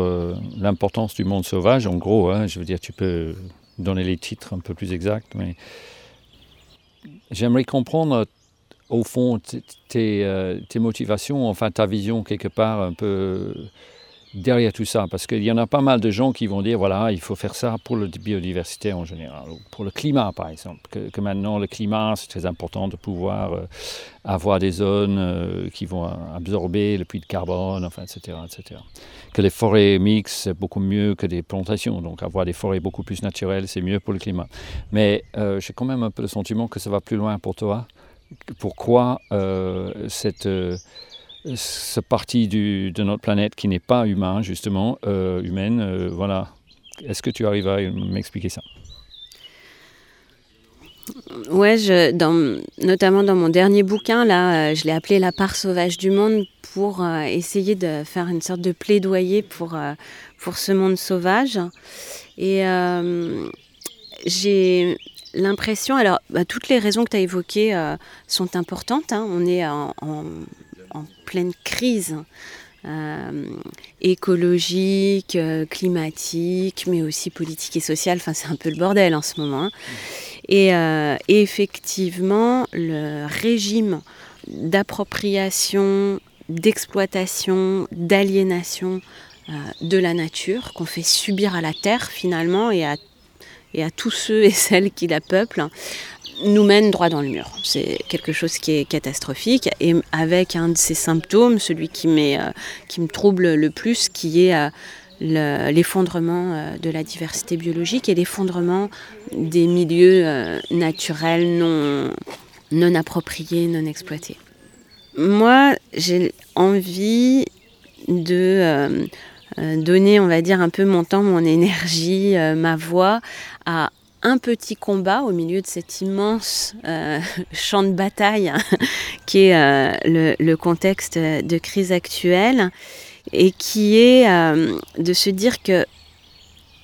l'importance du monde sauvage. En gros, hein, je veux dire, tu peux donner les titres un peu plus exacts, mais j'aimerais comprendre au fond, euh, tes, motivations, enfin ta vision quelque part un peu derrière tout ça Parce qu'il y en a pas mal de gens qui vont dire, voilà, il faut faire ça pour la biodiversité en général, ou pour le climat par exemple, que, maintenant le climat, c'est très important de pouvoir euh, avoir des zones euh, qui vont absorber le puits de carbone, enfin, etc., etc. Que les forêts mixtes, c'est beaucoup mieux que des plantations, donc avoir des forêts beaucoup plus naturelles, c'est mieux pour le climat. Mais j'ai quand même un peu le sentiment que ça va plus loin pour toi pourquoi euh, cette, euh, partie de notre planète qui n'est pas humaine, justement, euh, humaine, voilà, Est-ce que tu arrives à m'expliquer ça? Ouais, je, dans, notamment dans mon dernier bouquin, là, euh, je l'ai appelé La part sauvage du monde pour euh, essayer de faire une sorte de plaidoyer pour, euh, pour ce monde sauvage. Et j'ai l'impression, alors bah, toutes les raisons que tu as évoquées sont importantes. Hein. on est en, pleine crise. écologique, climatique, mais aussi politique et sociale. Enfin, c'est un peu le bordel en ce moment. Hein. Euh, et, effectivement, le régime d'appropriation, d'exploitation, d'aliénation euh, de la nature qu'on fait subir à la terre finalement et à, et à tous ceux et celles qui la peuplent nous mène droit dans le mur. C'est quelque chose qui est catastrophique et avec un de ces symptômes, celui qui, euh, qui me trouble le plus, qui est l'effondrement euh, de la diversité biologique et l'effondrement des milieux euh, naturels non, non appropriés, non exploités. Moi, j'ai envie de euh, donner, on va dire, un peu mon temps, mon énergie, ma voix à un petit combat au milieu de cet immense champ de bataille qui est le, contexte de crise actuelle et qui est euh, de se dire que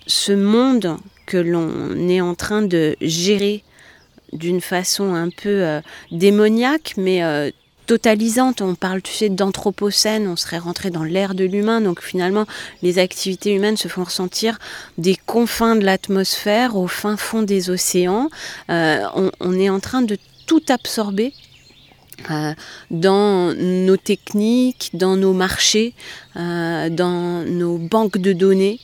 ce monde que l'on est en train de gérer d'une façon un peu euh, démoniaque, mais euh, totalisante. On parle, tu sais, d'anthropocène, on serait rentré dans l'ère de l'humain, donc finalement, les activités humaines se font ressentir des confins de l'atmosphère, au fin fond des océans. on, est en train de tout absorber euh, dans nos techniques, dans nos marchés, euh, dans nos banques de données.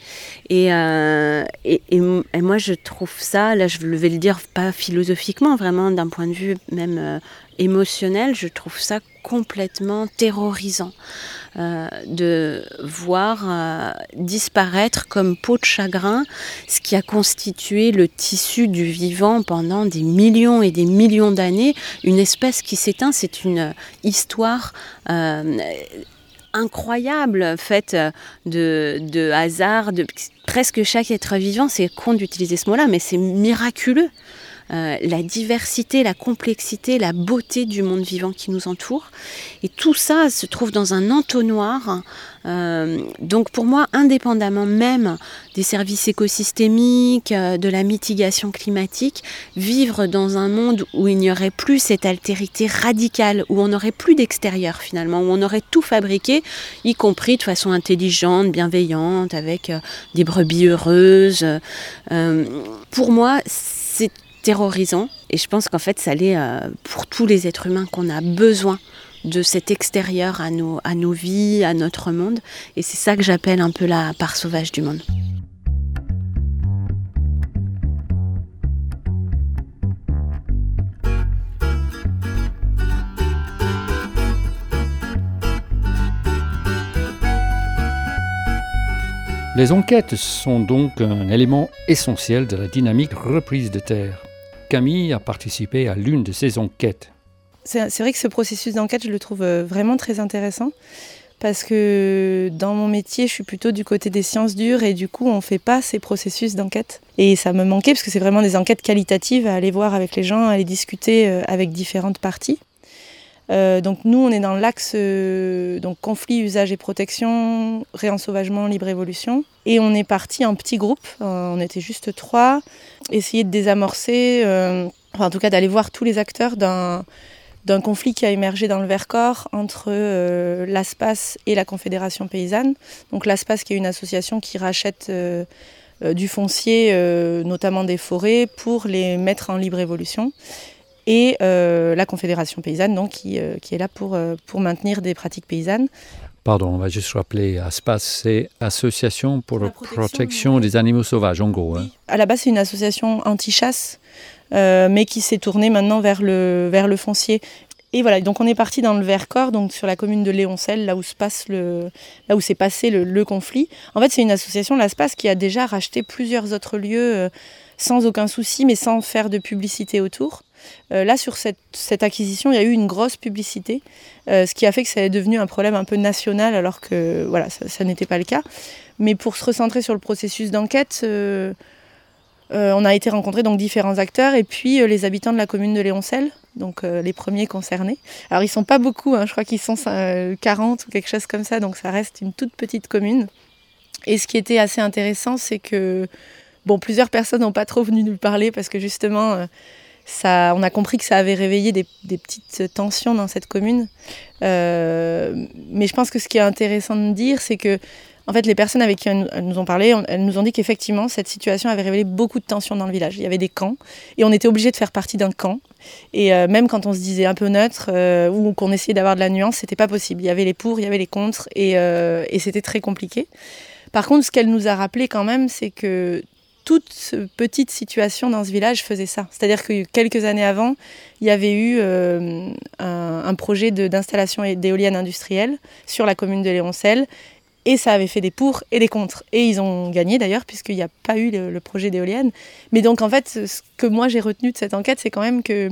Euh, et, et, moi, je trouve ça, là, je vais le dire pas philosophiquement, vraiment d'un point de vue même émotionnel, je trouve ça complètement terrorisant. Euh, de voir euh, disparaître comme peau de chagrin ce qui a constitué le tissu du vivant pendant des millions et des millions d'années. Une espèce qui s'éteint, c'est une histoire euh, incroyable, faite de, hasard, presque chaque être vivant. C'est con d'utiliser ce mot-là, mais c'est miraculeux. Euh, la diversité, la complexité, la beauté du monde vivant qui nous entoure. Et tout ça se trouve dans un entonnoir. Euh, donc pour moi, indépendamment même des services écosystémiques, euh, de la mitigation climatique, vivre dans un monde où il n'y aurait plus cette altérité radicale, où on n'aurait plus d'extérieur finalement, où on aurait tout fabriqué, y compris de façon intelligente, bienveillante, avec des brebis heureuses. pour moi, terrorisant. Et je pense qu'en fait, ça l'est euh, pour tous les êtres humains qu'on a besoin de cet extérieur à nos, à nos vies, à notre monde. Et c'est ça que j'appelle un peu la part sauvage du monde. Les enquêtes sont donc un élément essentiel de la dynamique reprise de terre. Camille a participé à l'une de ces enquêtes. C'est vrai que ce processus d'enquête, je le trouve euh, vraiment très intéressant parce que dans mon métier, je suis plutôt du côté des sciences dures et du coup, on ne fait pas ces processus d'enquête. Et ça me manquait parce que c'est vraiment des enquêtes qualitatives à aller voir avec les gens, à aller discuter euh, avec différentes parties. Euh, donc nous, on est dans l'axe euh, donc conflit, usage et protection, réensauvagement, libre évolution. Et on est parti en petit groupe, euh, on était juste trois, essayer de désamorcer, enfin, en tout cas d'aller voir tous les acteurs d'un d'un conflit qui a émergé dans le Vercors entre l'ASPAS et la Confédération paysanne. Donc l'ASPAS qui est une association qui rachète du foncier, notamment des forêts, pour les mettre en libre évolution et euh, la Confédération paysanne, donc, qui, euh, qui est là pour, euh, pour maintenir des pratiques paysannes. Pardon, on va juste rappeler, ASPAS, c'est Association pour la protection, des animaux sauvages, en gros. Hein. À la base, c'est une association anti-chasse, mais qui s'est tournée maintenant vers le, vers le foncier. Et voilà, donc on est parti dans le Vercors, donc sur la commune de Léoncel, là où se passe le, là où s'est passé le, le, conflit. En fait, c'est une association, l'ASPAS, qui a déjà racheté plusieurs autres lieux sans aucun souci, mais sans faire de publicité autour. Là, sur cette, cette, acquisition, il y a eu une grosse publicité, ce qui a fait que ça est devenu un problème un peu national, alors que voilà, ça, n'était pas le cas. Mais pour se recentrer sur le processus d'enquête, on a été rencontrer donc différents acteurs et puis les habitants de la commune de Léoncel, donc les premiers concernés. Alors ils sont pas beaucoup, hein, je crois qu'ils sont 40 ou quelque chose comme ça, donc ça reste une toute petite commune. Et ce qui était assez intéressant, c'est que bon, plusieurs personnes n'ont pas trop venu nous parler parce que justement, euh, on a compris que ça avait réveillé des, petites tensions dans cette commune. Euh, mais je pense que ce qui est intéressant de dire, c'est que en fait, les personnes avec qui elles nous ont parlé, elles nous ont dit qu'effectivement, cette situation avait révélé beaucoup de tensions dans le village. Il y avait des camps et on était obligé de faire partie d'un camp. Et euh, même quand on se disait un peu neutre ou qu'on essayait d'avoir de la nuance, c'était pas possible. Il y avait les pour, il y avait les contre et c'était très compliqué. Par contre, ce qu'elle nous a rappelé quand même, c'est que toute petite situation dans ce village faisait ça. C'est-à-dire que quelques années avant, il y avait eu euh, un, projet d'installation d'éoliennes industrielles sur la commune de Léoncel. Et ça avait fait des pour et des contre. Et ils ont gagné d'ailleurs, puisqu'il n'y a pas eu le, projet d'éoliennes. Mais donc en fait, ce que moi j'ai retenu de cette enquête, c'est quand même que,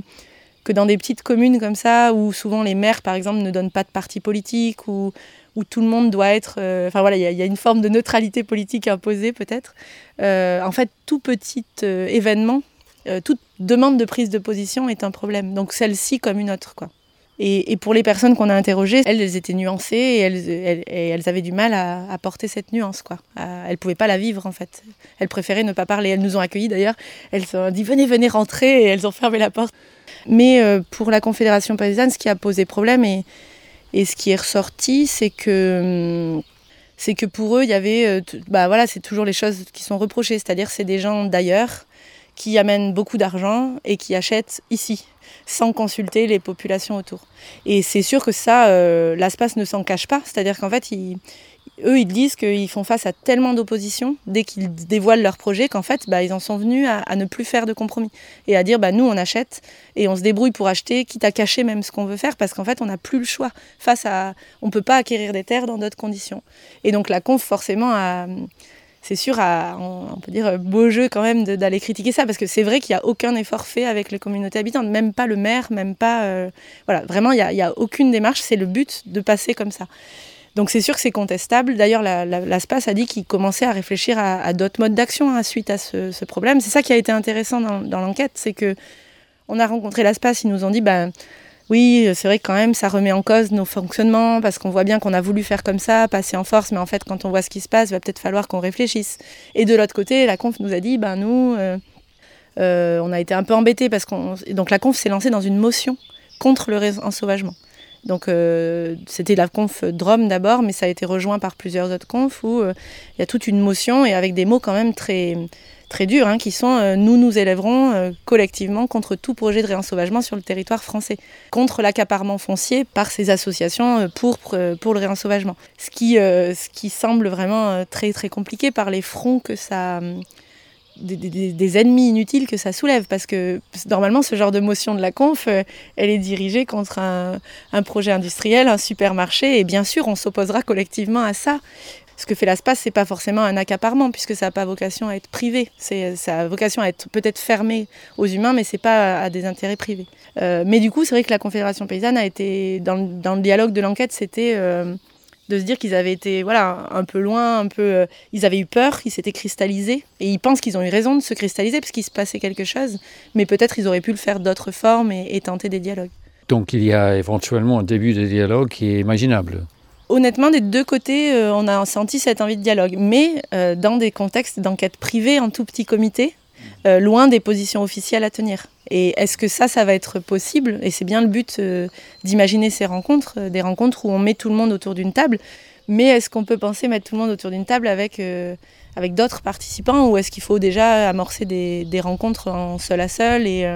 que dans des petites communes comme ça, où souvent les maires par exemple ne donnent pas de parti politique, ou où tout le monde doit être. Euh, enfin voilà, il y, a une forme de neutralité politique imposée peut-être. Euh, en fait, tout petit euh, événement, toute demande de prise de position est un problème. Donc celle-ci comme une autre, quoi. Et, pour les personnes qu'on a interrogées, elles, étaient nuancées et elles, elles, avaient du mal à, à, porter cette nuance. Quoi. elles ne pouvaient pas la vivre en fait. Elles préféraient ne pas parler. Elles nous ont accueillis d'ailleurs. Elles ont dit venez, venez rentrer et elles ont fermé la porte. Mais pour la Confédération paysanne, ce qui a posé problème, et, et ce qui est ressorti, c'est que c'est que pour eux, il y avait, euh, bah voilà, c'est toujours les choses qui sont reprochées, c'est-à-dire c'est des gens d'ailleurs qui amènent beaucoup d'argent et qui achètent ici, sans consulter les populations autour. Et c'est sûr que ça, euh, l'espace ne s'en cache pas, c'est-à-dire qu'en fait, ils, eux, ils disent qu'ils font face à tellement d'opposition dès qu'ils dévoilent leur projet qu'en fait, bah, ils en sont venus à, ne plus faire de compromis et à dire bah, nous, on achète et on se débrouille pour acheter, quitte à cacher même ce qu'on veut faire parce qu'en fait, on n'a plus le choix face à. On ne peut pas acquérir des terres dans d'autres conditions. Et donc, la conf, forcément, a. C'est sûr, à, on peut dire beau jeu quand même d'aller critiquer ça, parce que c'est vrai qu'il n'y a aucun effort fait avec les communautés habitantes, même pas le maire, même pas. Euh, voilà, vraiment, il n'y a, a aucune démarche, c'est le but de passer comme ça. Donc c'est sûr que c'est contestable. D'ailleurs, la, a dit qu'il commençait à réfléchir à, d'autres modes d'action hein, suite à ce, problème. C'est ça qui a été intéressant dans, l'enquête, c'est que on a rencontré la SPAS, ils nous ont dit, ben oui, c'est vrai que quand même ça remet en cause nos fonctionnements parce qu'on voit bien qu'on a voulu faire comme ça, passer en force, mais en fait quand on voit ce qui se passe, il va peut-être falloir qu'on réfléchisse. Et de l'autre côté, la conf nous a dit, ben nous, euh, euh, on a été un peu embêtés parce qu'on donc la conf s'est lancée dans une motion contre le ensauvagement. Donc euh, c'était la conf Drôme d'abord, mais ça a été rejoint par plusieurs autres confs où euh, il y a toute une motion et avec des mots quand même très, très durs hein, qui sont euh, nous nous élèverons collectivement contre tout projet de réensauvagement sur le territoire français, contre l'accaparement foncier par ces associations pour, pour le réensauvagement. Ce qui, ce qui semble vraiment très très compliqué par les fronts que ça des, ennemis inutiles que ça soulève. Parce que normalement, ce genre de motion de la conf, euh, elle est dirigée contre un, projet industriel, un supermarché. Et bien sûr, on s'opposera collectivement à ça. Ce que fait l'ASPAS, c'est pas forcément un accaparement, puisque ça n'a pas vocation à être privé. Ça a vocation à être peut-être fermé aux humains, mais c'est pas à des intérêts privés. Euh, mais du coup, c'est vrai que la Confédération paysanne a été, dans, le dialogue de l'enquête, c'était euh, de se dire qu'ils avaient été voilà un peu loin, un peu euh, ils avaient eu peur, ils s'étaient cristallisés et ils pensent qu'ils ont eu raison de se cristalliser parce qu'il se passait quelque chose, mais peut-être ils auraient pu le faire d'autres formes et, tenter des dialogues. Donc il y a éventuellement un début de dialogue qui est imaginable. Honnêtement, des deux côtés, euh, on a senti cette envie de dialogue, mais euh, dans des contextes d'enquête privée en tout petit comité, loin des positions officielles à tenir. Et est-ce que ça, ça va être possible? Et c'est bien le but euh, d'imaginer ces rencontres, euh, des rencontres où on met tout le monde autour d'une table. Mais est-ce qu'on peut penser mettre tout le monde autour d'une table avec, avec d'autres participants? Ou est-ce qu'il faut déjà amorcer des, des, rencontres en seul à seul et,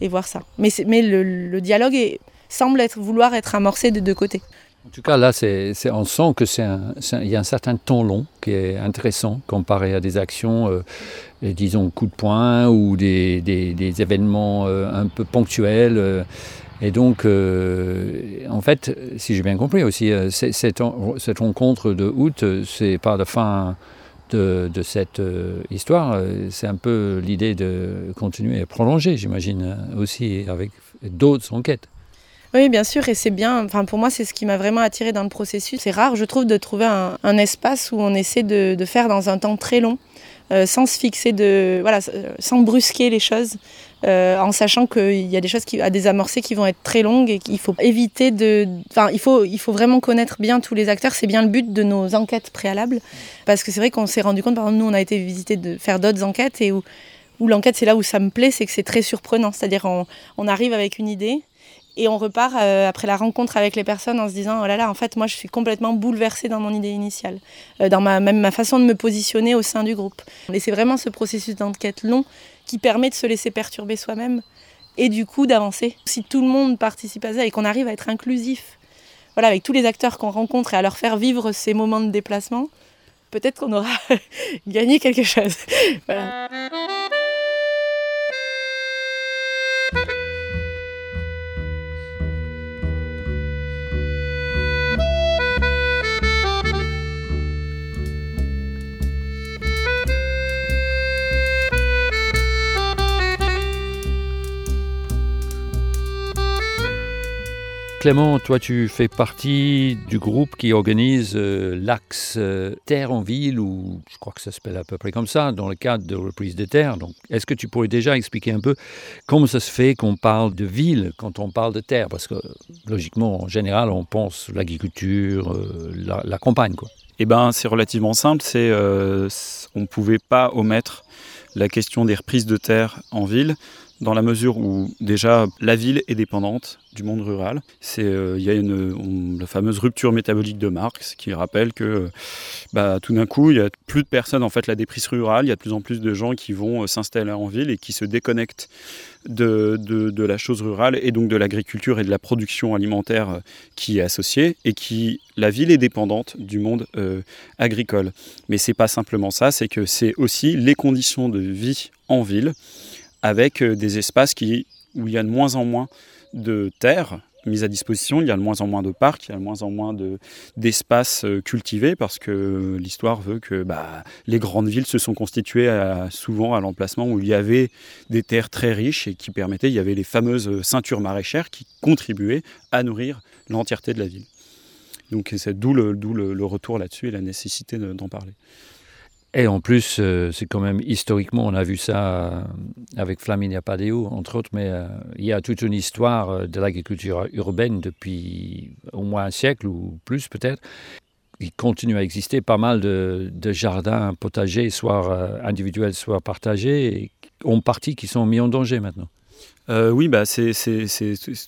et voir ça? Mais, mais le, dialogue semble être, vouloir être amorcé de deux côtés. En tout cas, là, c'est, on sent qu'il y a un certain ton long qui est intéressant comparé à des actions, euh, disons, coup de poing ou des, événements euh, un peu ponctuels. Euh. et donc, en fait, si j'ai bien compris aussi, cette, rencontre de août, c'est pas la fin de, cette histoire, c'est un peu l'idée de continuer à prolonger, j'imagine, aussi avec d'autres enquêtes. Oui, bien sûr, et c'est bien. Enfin, pour moi, c'est ce qui m'a vraiment attiré dans le processus. C'est rare, je trouve, de trouver un, espace où on essaie de, faire dans un temps très long, euh, sans se fixer de, voilà, sans brusquer les choses, euh, en sachant qu'il y a des choses qui, à désamorcer qui vont être très longues et qu'il faut éviter de. Enfin, il faut, il faut vraiment connaître bien tous les acteurs. C'est bien le but de nos enquêtes préalables, parce que c'est vrai qu'on s'est rendu compte. Par exemple, nous, on a été visiter de faire d'autres enquêtes et où où l'enquête, c'est là où ça me plaît, c'est que c'est très surprenant. C'est-à-dire, on, on, arrive avec une idée, et on repart euh, après la rencontre avec les personnes en se disant oh là là, en fait, moi, je suis complètement bouleversée dans mon idée initiale, euh, dans ma, même ma façon de me positionner au sein du groupe. Et c'est vraiment ce processus d'enquête long qui permet de se laisser perturber soi-même et du coup d'avancer. Si tout le monde participe à ça et qu'on arrive à être inclusif, voilà, avec tous les acteurs qu'on rencontre et à leur faire vivre ces moments de déplacement, peut-être qu'on aura gagné quelque chose. voilà. Clément, toi tu fais partie du groupe qui organise euh, l'axe euh, Terre en ville, ou je crois que ça s'appelle à peu près comme ça, dans le cadre de reprise des terres. Donc, est-ce que tu pourrais déjà expliquer un peu comment ça se fait qu'on parle de ville quand on parle de terre? Parce que logiquement, en général, on pense l'agriculture, euh, la, campagne. Quoi. Eh ben, c'est relativement simple. C'est, on ne pouvait pas omettre la question des reprises de terre en ville dans la mesure où déjà la ville est dépendante du monde rural. C'est euh, il y a la fameuse rupture métabolique de Marx qui rappelle que bah, tout d'un coup il y a plus de personnes en fait la déprise rurale, il y a de plus en plus de gens qui vont euh, s'installer en ville et qui se déconnectent de, de, la chose rurale et donc de l'agriculture et de la production alimentaire euh, qui est associée et qui la ville est dépendante du monde agricole. Mais c'est pas simplement ça, c'est que c'est aussi les conditions de vie en ville avec euh, des espaces où il y a de moins en moins de terres mises à disposition, il y a de moins en moins de parcs, il y a de moins en moins d'espaces euh, cultivés parce que l'histoire veut que bah, les grandes villes se sont constituées souvent à l'emplacement où il y avait des terres très riches et qui permettaient, il y avait les fameuses ceintures maraîchères qui contribuaient à nourrir l'entièreté de la ville. Donc c'est d'où le, retour là-dessus et la nécessité d'en parler. Et en plus, euh, c'est quand même historiquement, on a vu ça euh, avec Flaminia Padeo, entre autres, mais euh, il y a toute une histoire de l'agriculture urbaine depuis au moins un siècle ou plus peut-être. Il continue à exister pas mal de, jardins potagers, soit individuels, soit partagés, en partie qui sont mis en danger maintenant. Euh, oui, bah, c'est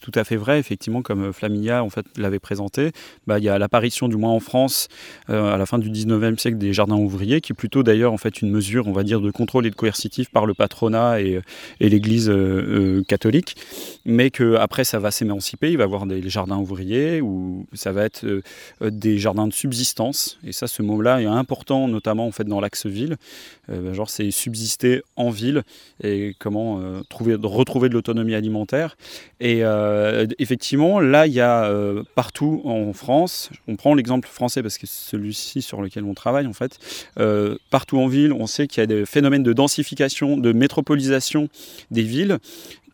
tout à fait vrai, effectivement, comme euh, Flaminia en fait, l'avait présenté. Bah, il y a l'apparition, du moins en France, euh, à la fin du 19e siècle, des jardins ouvriers, qui est plutôt d'ailleurs en fait, une mesure, on va dire, de contrôle et de coercitif par le patronat et, l'Église catholique. Mais qu'après, ça va s'émanciper, il va y avoir des jardins ouvriers, ou ça va être des jardins de subsistance. Et ça, ce mot-là est important, notamment en fait, dans l'axe ville. Bah, genre, c'est subsister en ville et comment trouver, retrouver de alimentaire. Et euh, effectivement, là, il y a euh, partout en France, on prend l'exemple français parce que c'est celui-ci sur lequel on travaille en fait, euh, partout en ville, on sait qu'il y a des phénomènes de densification, de métropolisation des villes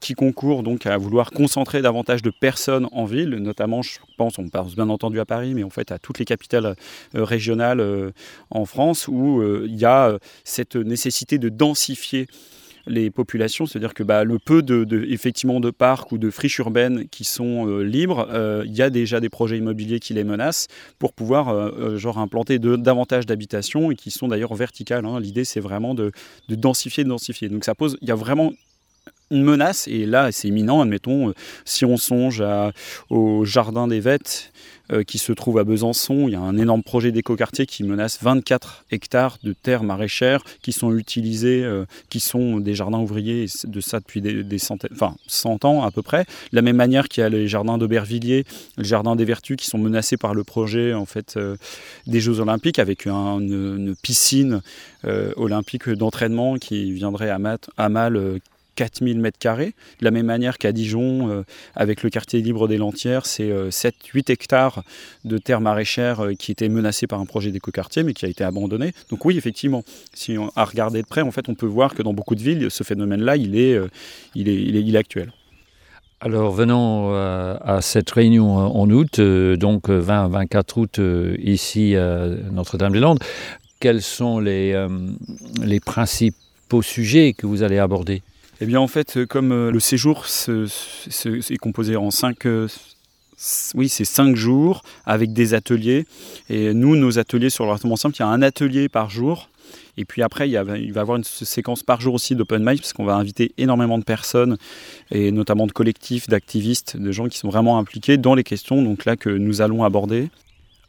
qui concourent donc à vouloir concentrer davantage de personnes en ville, notamment, je pense, on pense bien entendu à Paris, mais en fait à toutes les capitales régionales en France, où il y a cette nécessité de densifier les populations, c'est-à-dire que bah, le peu de, effectivement de parcs ou de friches urbaines qui sont euh, libres, euh, il y a déjà des projets immobiliers qui les menacent pour pouvoir euh, genre implanter davantage d'habitations et qui sont d'ailleurs verticales. Hein. L'idée c'est vraiment de, de densifier, de densifier. Donc ça pose, il y a vraiment une menace, et là c'est imminent, admettons, si on songe au jardin des Vêtes, qui se trouve à Besançon. Il y a un énorme projet d'écoquartier qui menace 24 hectares de terres maraîchères qui sont utilisées, euh, qui sont des jardins ouvriers de ça depuis des, centaines, enfin 100 ans à peu près. De la même manière qu'il y a les jardins d'Aubervilliers, le jardin des Vertus qui sont menacés par le projet en fait euh, des Jeux Olympiques avec une, piscine olympique d'entraînement qui viendrait à mal 4000 mètres carrés. De la même manière qu'à Dijon, euh, avec le quartier libre des Lentières, c'est 7-8 hectares de terres maraîchères qui étaient menacées par un projet d'écoquartier, mais qui a été abandonné. Donc oui, effectivement, si on a regardé de près, en fait, on peut voir que dans beaucoup de villes, ce phénomène-là, il est, il, est, il, est, actuel. Alors venons à cette réunion en août, donc 20-24 août ici à Notre-Dame-des-Landes. Quels sont les principaux sujets que vous allez aborder? Eh bien en fait, comme le séjour est composé en cinq oui, c'est cinq jours avec des ateliers. Et nous, nos ateliers sur le simple, il y a un atelier par jour et puis après, il va y avoir une séquence par jour aussi d'open mic, parce qu'on va inviter énormément de personnes, et notamment de collectifs, d'activistes, de gens qui sont vraiment impliqués dans les questions donc là, que nous allons aborder.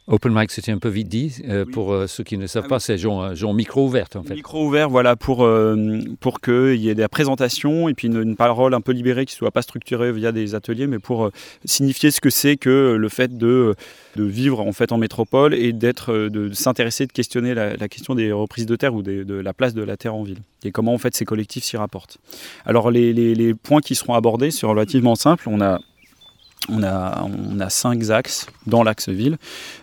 Open mic, c'était un peu vite dit. Euh, pour euh, ceux qui ne savent ah pas, c'est genre, genre, micro ouverte en fait. Micro ouvert, voilà, pour, euh, pour qu'il y ait des présentations et puis une, parole un peu libérée qui ne soit pas structurée via des ateliers, mais pour signifier ce que c'est que le fait de, de, vivre en fait en métropole et d'être, de, s'intéresser, de questionner la, question des reprises de terre ou de la place de la terre en ville et comment en fait ces collectifs s'y rapportent. Alors les, les, les points qui seront abordés sont relativement simples. On a on a, on a cinq axes dans l'axe ville.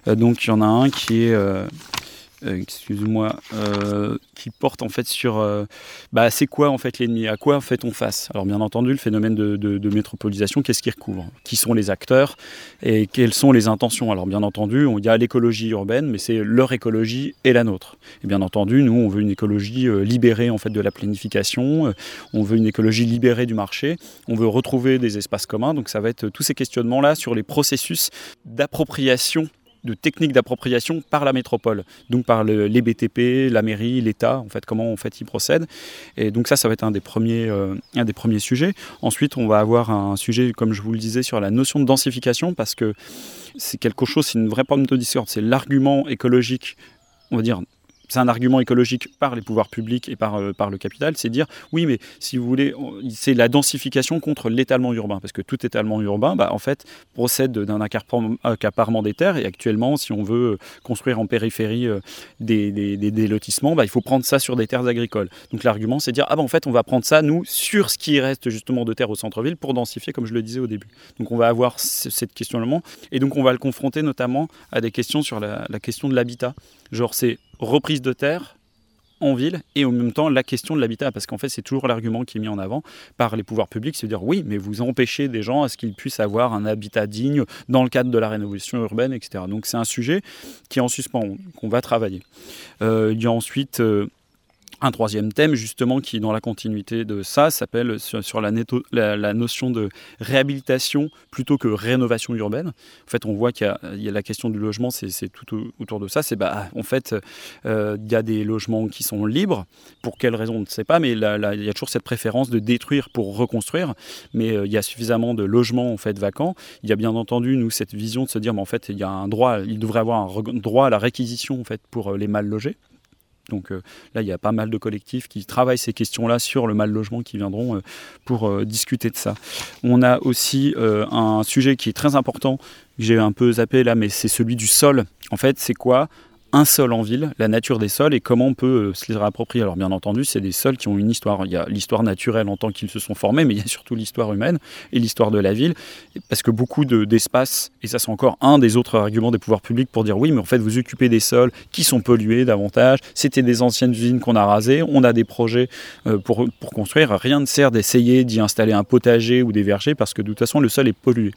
Euh, donc il y en a un qui est euh, excuse-moi, euh, qui porte en fait sur euh, bah, c'est quoi en fait l'ennemi, à quoi fait-on face? Alors bien entendu, le phénomène de, métropolisation, qu'est-ce qu'il recouvre? Qui sont les acteurs? Et quelles sont les intentions? Alors bien entendu, il y a l'écologie urbaine, mais c'est leur écologie et la nôtre. Et bien entendu, nous, on veut une écologie libérée en fait de la planification, on veut une écologie libérée du marché, on veut retrouver des espaces communs. Donc ça va être tous ces questionnements-là sur les processus d'appropriation de techniques d'appropriation par la métropole, donc par les BTP, la mairie, l'État, en fait, comment en fait ils procèdent. Et donc ça, ça va être un des premiers, euh, un des premiers sujets. Ensuite, on va avoir un sujet, comme je vous le disais, sur la notion de densification, parce que c'est quelque chose, c'est une vraie forme de discorde, c'est l'argument écologique, on va dire c'est un argument écologique par les pouvoirs publics et par, euh, le capital, c'est dire oui, mais si vous voulez, c'est la densification contre l'étalement urbain, parce que tout étalement urbain, bah, en fait, procède d'un accaparement des terres, et actuellement, si on veut construire en périphérie euh, des, lotissements, bah, il faut prendre ça sur des terres agricoles. Donc l'argument, c'est dire ah bah en fait, on va prendre ça, nous, sur ce qui reste justement de terres au centre-ville pour densifier, comme je le disais au début. Donc on va avoir cette questionnement, et donc on va le confronter notamment à des questions sur la question de l'habitat. Genre, c'est reprise de terre en ville et en même temps la question de l'habitat. Parce qu'en fait c'est toujours l'argument qui est mis en avant par les pouvoirs publics c'est de dire oui mais vous empêchez des gens à ce qu'ils puissent avoir un habitat digne dans le cadre de la rénovation urbaine etc donc c'est un sujet qui est en suspens qu'on va travailler. Euh, il y a ensuite euh, un troisième thème, justement, qui, dans la continuité de ça, s'appelle sur, la, notion de réhabilitation plutôt que rénovation urbaine. En fait, on voit qu'il y, a la question du logement, c'est tout autour de ça. C'est bah, en fait, euh, il y a des logements qui sont libres. Pour quelles raisons, on ne sait pas, mais il y a toujours cette préférence de détruire pour reconstruire. Mais euh, il y a suffisamment de logements en fait vacants. Il y a bien entendu nous cette vision de se dire, mais en fait, il y a un droit, il devrait avoir un droit à la réquisition en fait pour euh, les mal logés. Donc euh, là, il y a pas mal de collectifs qui travaillent ces questions-là sur le mal logement qui viendront euh, pour euh, discuter de ça. On a aussi un sujet qui est très important, que j'ai un peu zappé là, mais c'est celui du sol. En fait, c'est quoi un sol en ville, la nature des sols et comment on peut euh, se les réapproprier. Alors bien entendu, c'est des sols qui ont une histoire. Il y a l'histoire naturelle en tant qu'ils se sont formés, mais il y a surtout l'histoire humaine et l'histoire de la ville. Parce que beaucoup d'espaces, et ça c'est encore un des autres arguments des pouvoirs publics pour dire oui, mais en fait vous occupez des sols qui sont pollués davantage, c'était des anciennes usines qu'on a rasées, on a des projets euh, pour, pour construire, rien ne sert d'essayer d'y installer un potager ou des vergers parce que de toute façon le sol est pollué.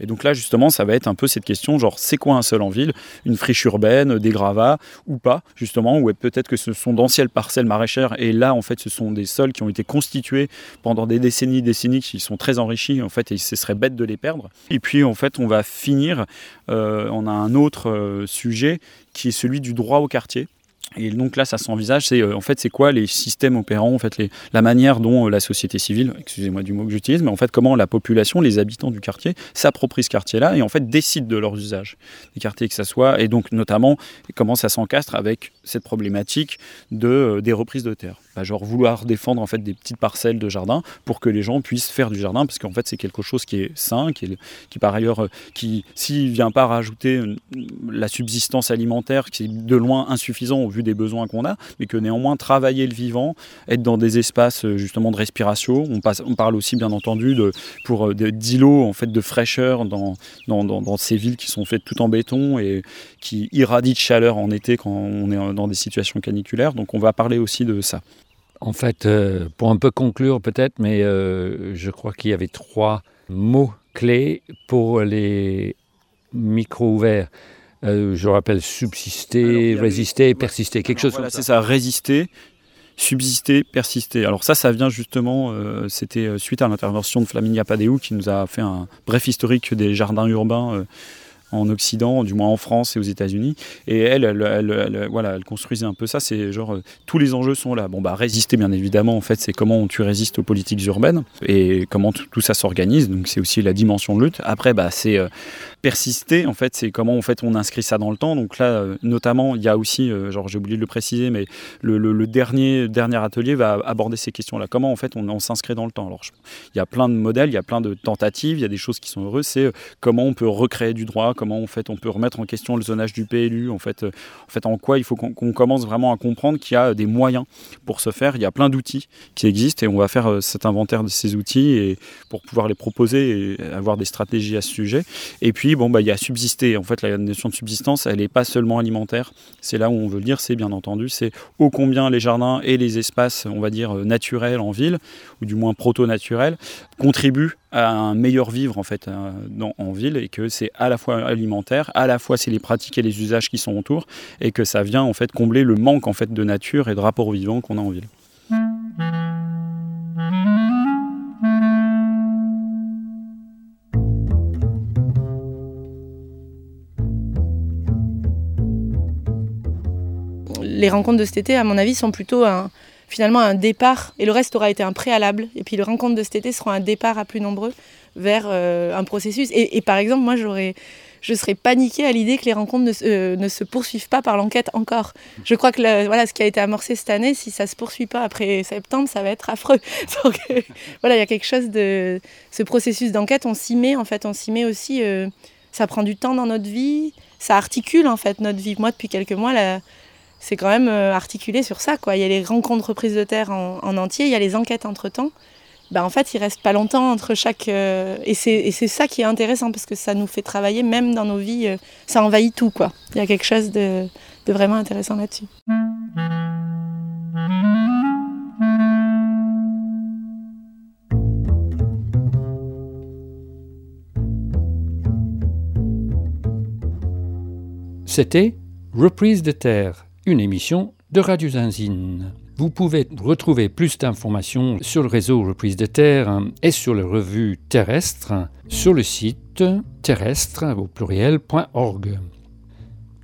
Et donc là, justement, ça va être un peu cette question, genre, c'est quoi un sol en ville? Une friche urbaine, des gravats ou pas, justement, ou peut-être que ce sont d'anciennes parcelles maraîchères, et là, en fait, ce sont des sols qui ont été constitués pendant des décennies, décennies, qui sont très enrichis, en fait, et ce serait bête de les perdre. Et puis, en fait, on va finir, euh, on a un autre euh, sujet qui est celui du droit au quartier. Et donc là, ça s'envisage, c'est euh, en fait, c'est quoi les systèmes opérants, en fait, les, la manière dont euh, la société civile, excusez-moi du mot que j'utilise, mais en fait, comment la population, les habitants du quartier s'approprient ce quartier-là et en fait décident de leurs usages. Des quartiers que ça soit, et donc notamment comment ça s'encastre avec cette problématique de euh, des reprises de terre. Bah, genre vouloir défendre en fait des petites parcelles de jardin pour que les gens puissent faire du jardin, parce qu'en fait, c'est quelque chose qui est sain, qui, qui par ailleurs, qui s'il vient pas rajouter la subsistance alimentaire, qui est de loin insuffisant au vu des besoins qu'on a, mais que néanmoins travailler le vivant, être dans des espaces euh, justement de respiration. On, passe, on parle aussi bien entendu de, pour d'îlots en fait de fraîcheur dans, dans, dans, ces villes qui sont faites tout en béton et qui irradient de chaleur en été quand on est dans des situations caniculaires. Donc on va parler aussi de ça. En fait, pour un peu conclure peut-être, mais je crois qu'il y avait trois mots clés pour les micros ouverts. Euh, je rappelle subsister, résister, persister, quelque chose voilà, C'est ça, résister, subsister, persister. Alors ça, ça vient justement, euh, c'était euh, suite à l'intervention de Flaminia Padéou qui nous a fait un bref historique des jardins urbains en Occident, du moins en France et aux États-Unis. Et elle, elle, voilà, elle construisait un peu ça. C'est genre euh, tous les enjeux sont là. Bon bah résister bien évidemment. En fait, c'est comment tu résistes aux politiques urbaines et comment tout ça s'organise. Donc c'est aussi la dimension de lutte. Après bah c'est euh, persister. En fait, c'est comment en fait on inscrit ça dans le temps. Donc là, euh, notamment, il y a aussi, genre j'ai oublié de le préciser, mais le, dernier dernier atelier va aborder ces questions-là. Comment en fait on, s'inscrit dans le temps? Alors il y a plein de modèles, il y a plein de tentatives, il y a des choses qui sont heureuses. C'est comment on peut recréer du droit comment en fait on peut remettre en question le zonage du PLU, euh, en, fait, en quoi il faut qu'on commence vraiment à comprendre qu'il y a des moyens pour se faire. Il y a plein d'outils qui existent et on va faire euh, cet inventaire de ces outils et pour pouvoir les proposer et avoir des stratégies à ce sujet. Et puis bon bah il y a subsister. En fait la notion de subsistance, elle n'est pas seulement alimentaire. C'est là où on veut le dire, c'est bien entendu, c'est ô combien les jardins et les espaces, on va dire naturels en ville ou du moins proto-naturels contribuent à un meilleur vivre en fait euh, en ville et que c'est à la fois alimentaire, à la fois c'est les pratiques et les usages qui sont autour et que ça vient en fait combler le manque en fait de nature et de rapport vivant qu'on a en ville. Les rencontres de cet été, à mon avis, sont plutôt un, finalement un départ, et le reste aura été un préalable. Et puis le rencontre de cet été sera un départ à plus nombreux vers euh, un processus. Et, par exemple, moi, j'aurais, je serais paniquée à l'idée que les rencontres ne, euh, se poursuivent pas par l'enquête encore. Je crois que voilà, ce qui a été amorcé cette année, si ça se poursuit pas après septembre, ça va être affreux. Donc euh, voilà, il y a quelque chose de ce processus d'enquête, on s'y met en fait, on s'y met aussi. ça prend du temps dans notre vie, ça articule en fait notre vie. Moi, depuis quelques mois, la, c'est quand même euh, articulé sur ça. Quoi. Il y a les rencontres prises de terre en, entier, il y a les enquêtes entre-temps. Ben, en fait, il reste pas longtemps entre chaque... Euh, et c'est ça qui est intéressant, parce que ça nous fait travailler, même dans nos vies, euh, ça envahit tout. Quoi. Il y a quelque chose de, de vraiment intéressant là-dessus. C'était Reprise de terre une émission de Radio Zinzine. Vous pouvez retrouver plus d'informations sur le réseau Reprise de Terre et sur les revues terrestres sur le site terrestre au pluriel.org.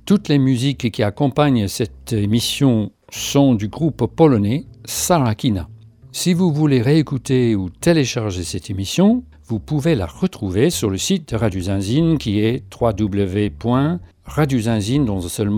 Toutes les musiques qui accompagnent cette émission sont du groupe polonais Sarakina. Si vous voulez réécouter ou télécharger cette émission, vous pouvez la retrouver sur le site de Radio Zinzine qui est www.radiozinzine dans un seul.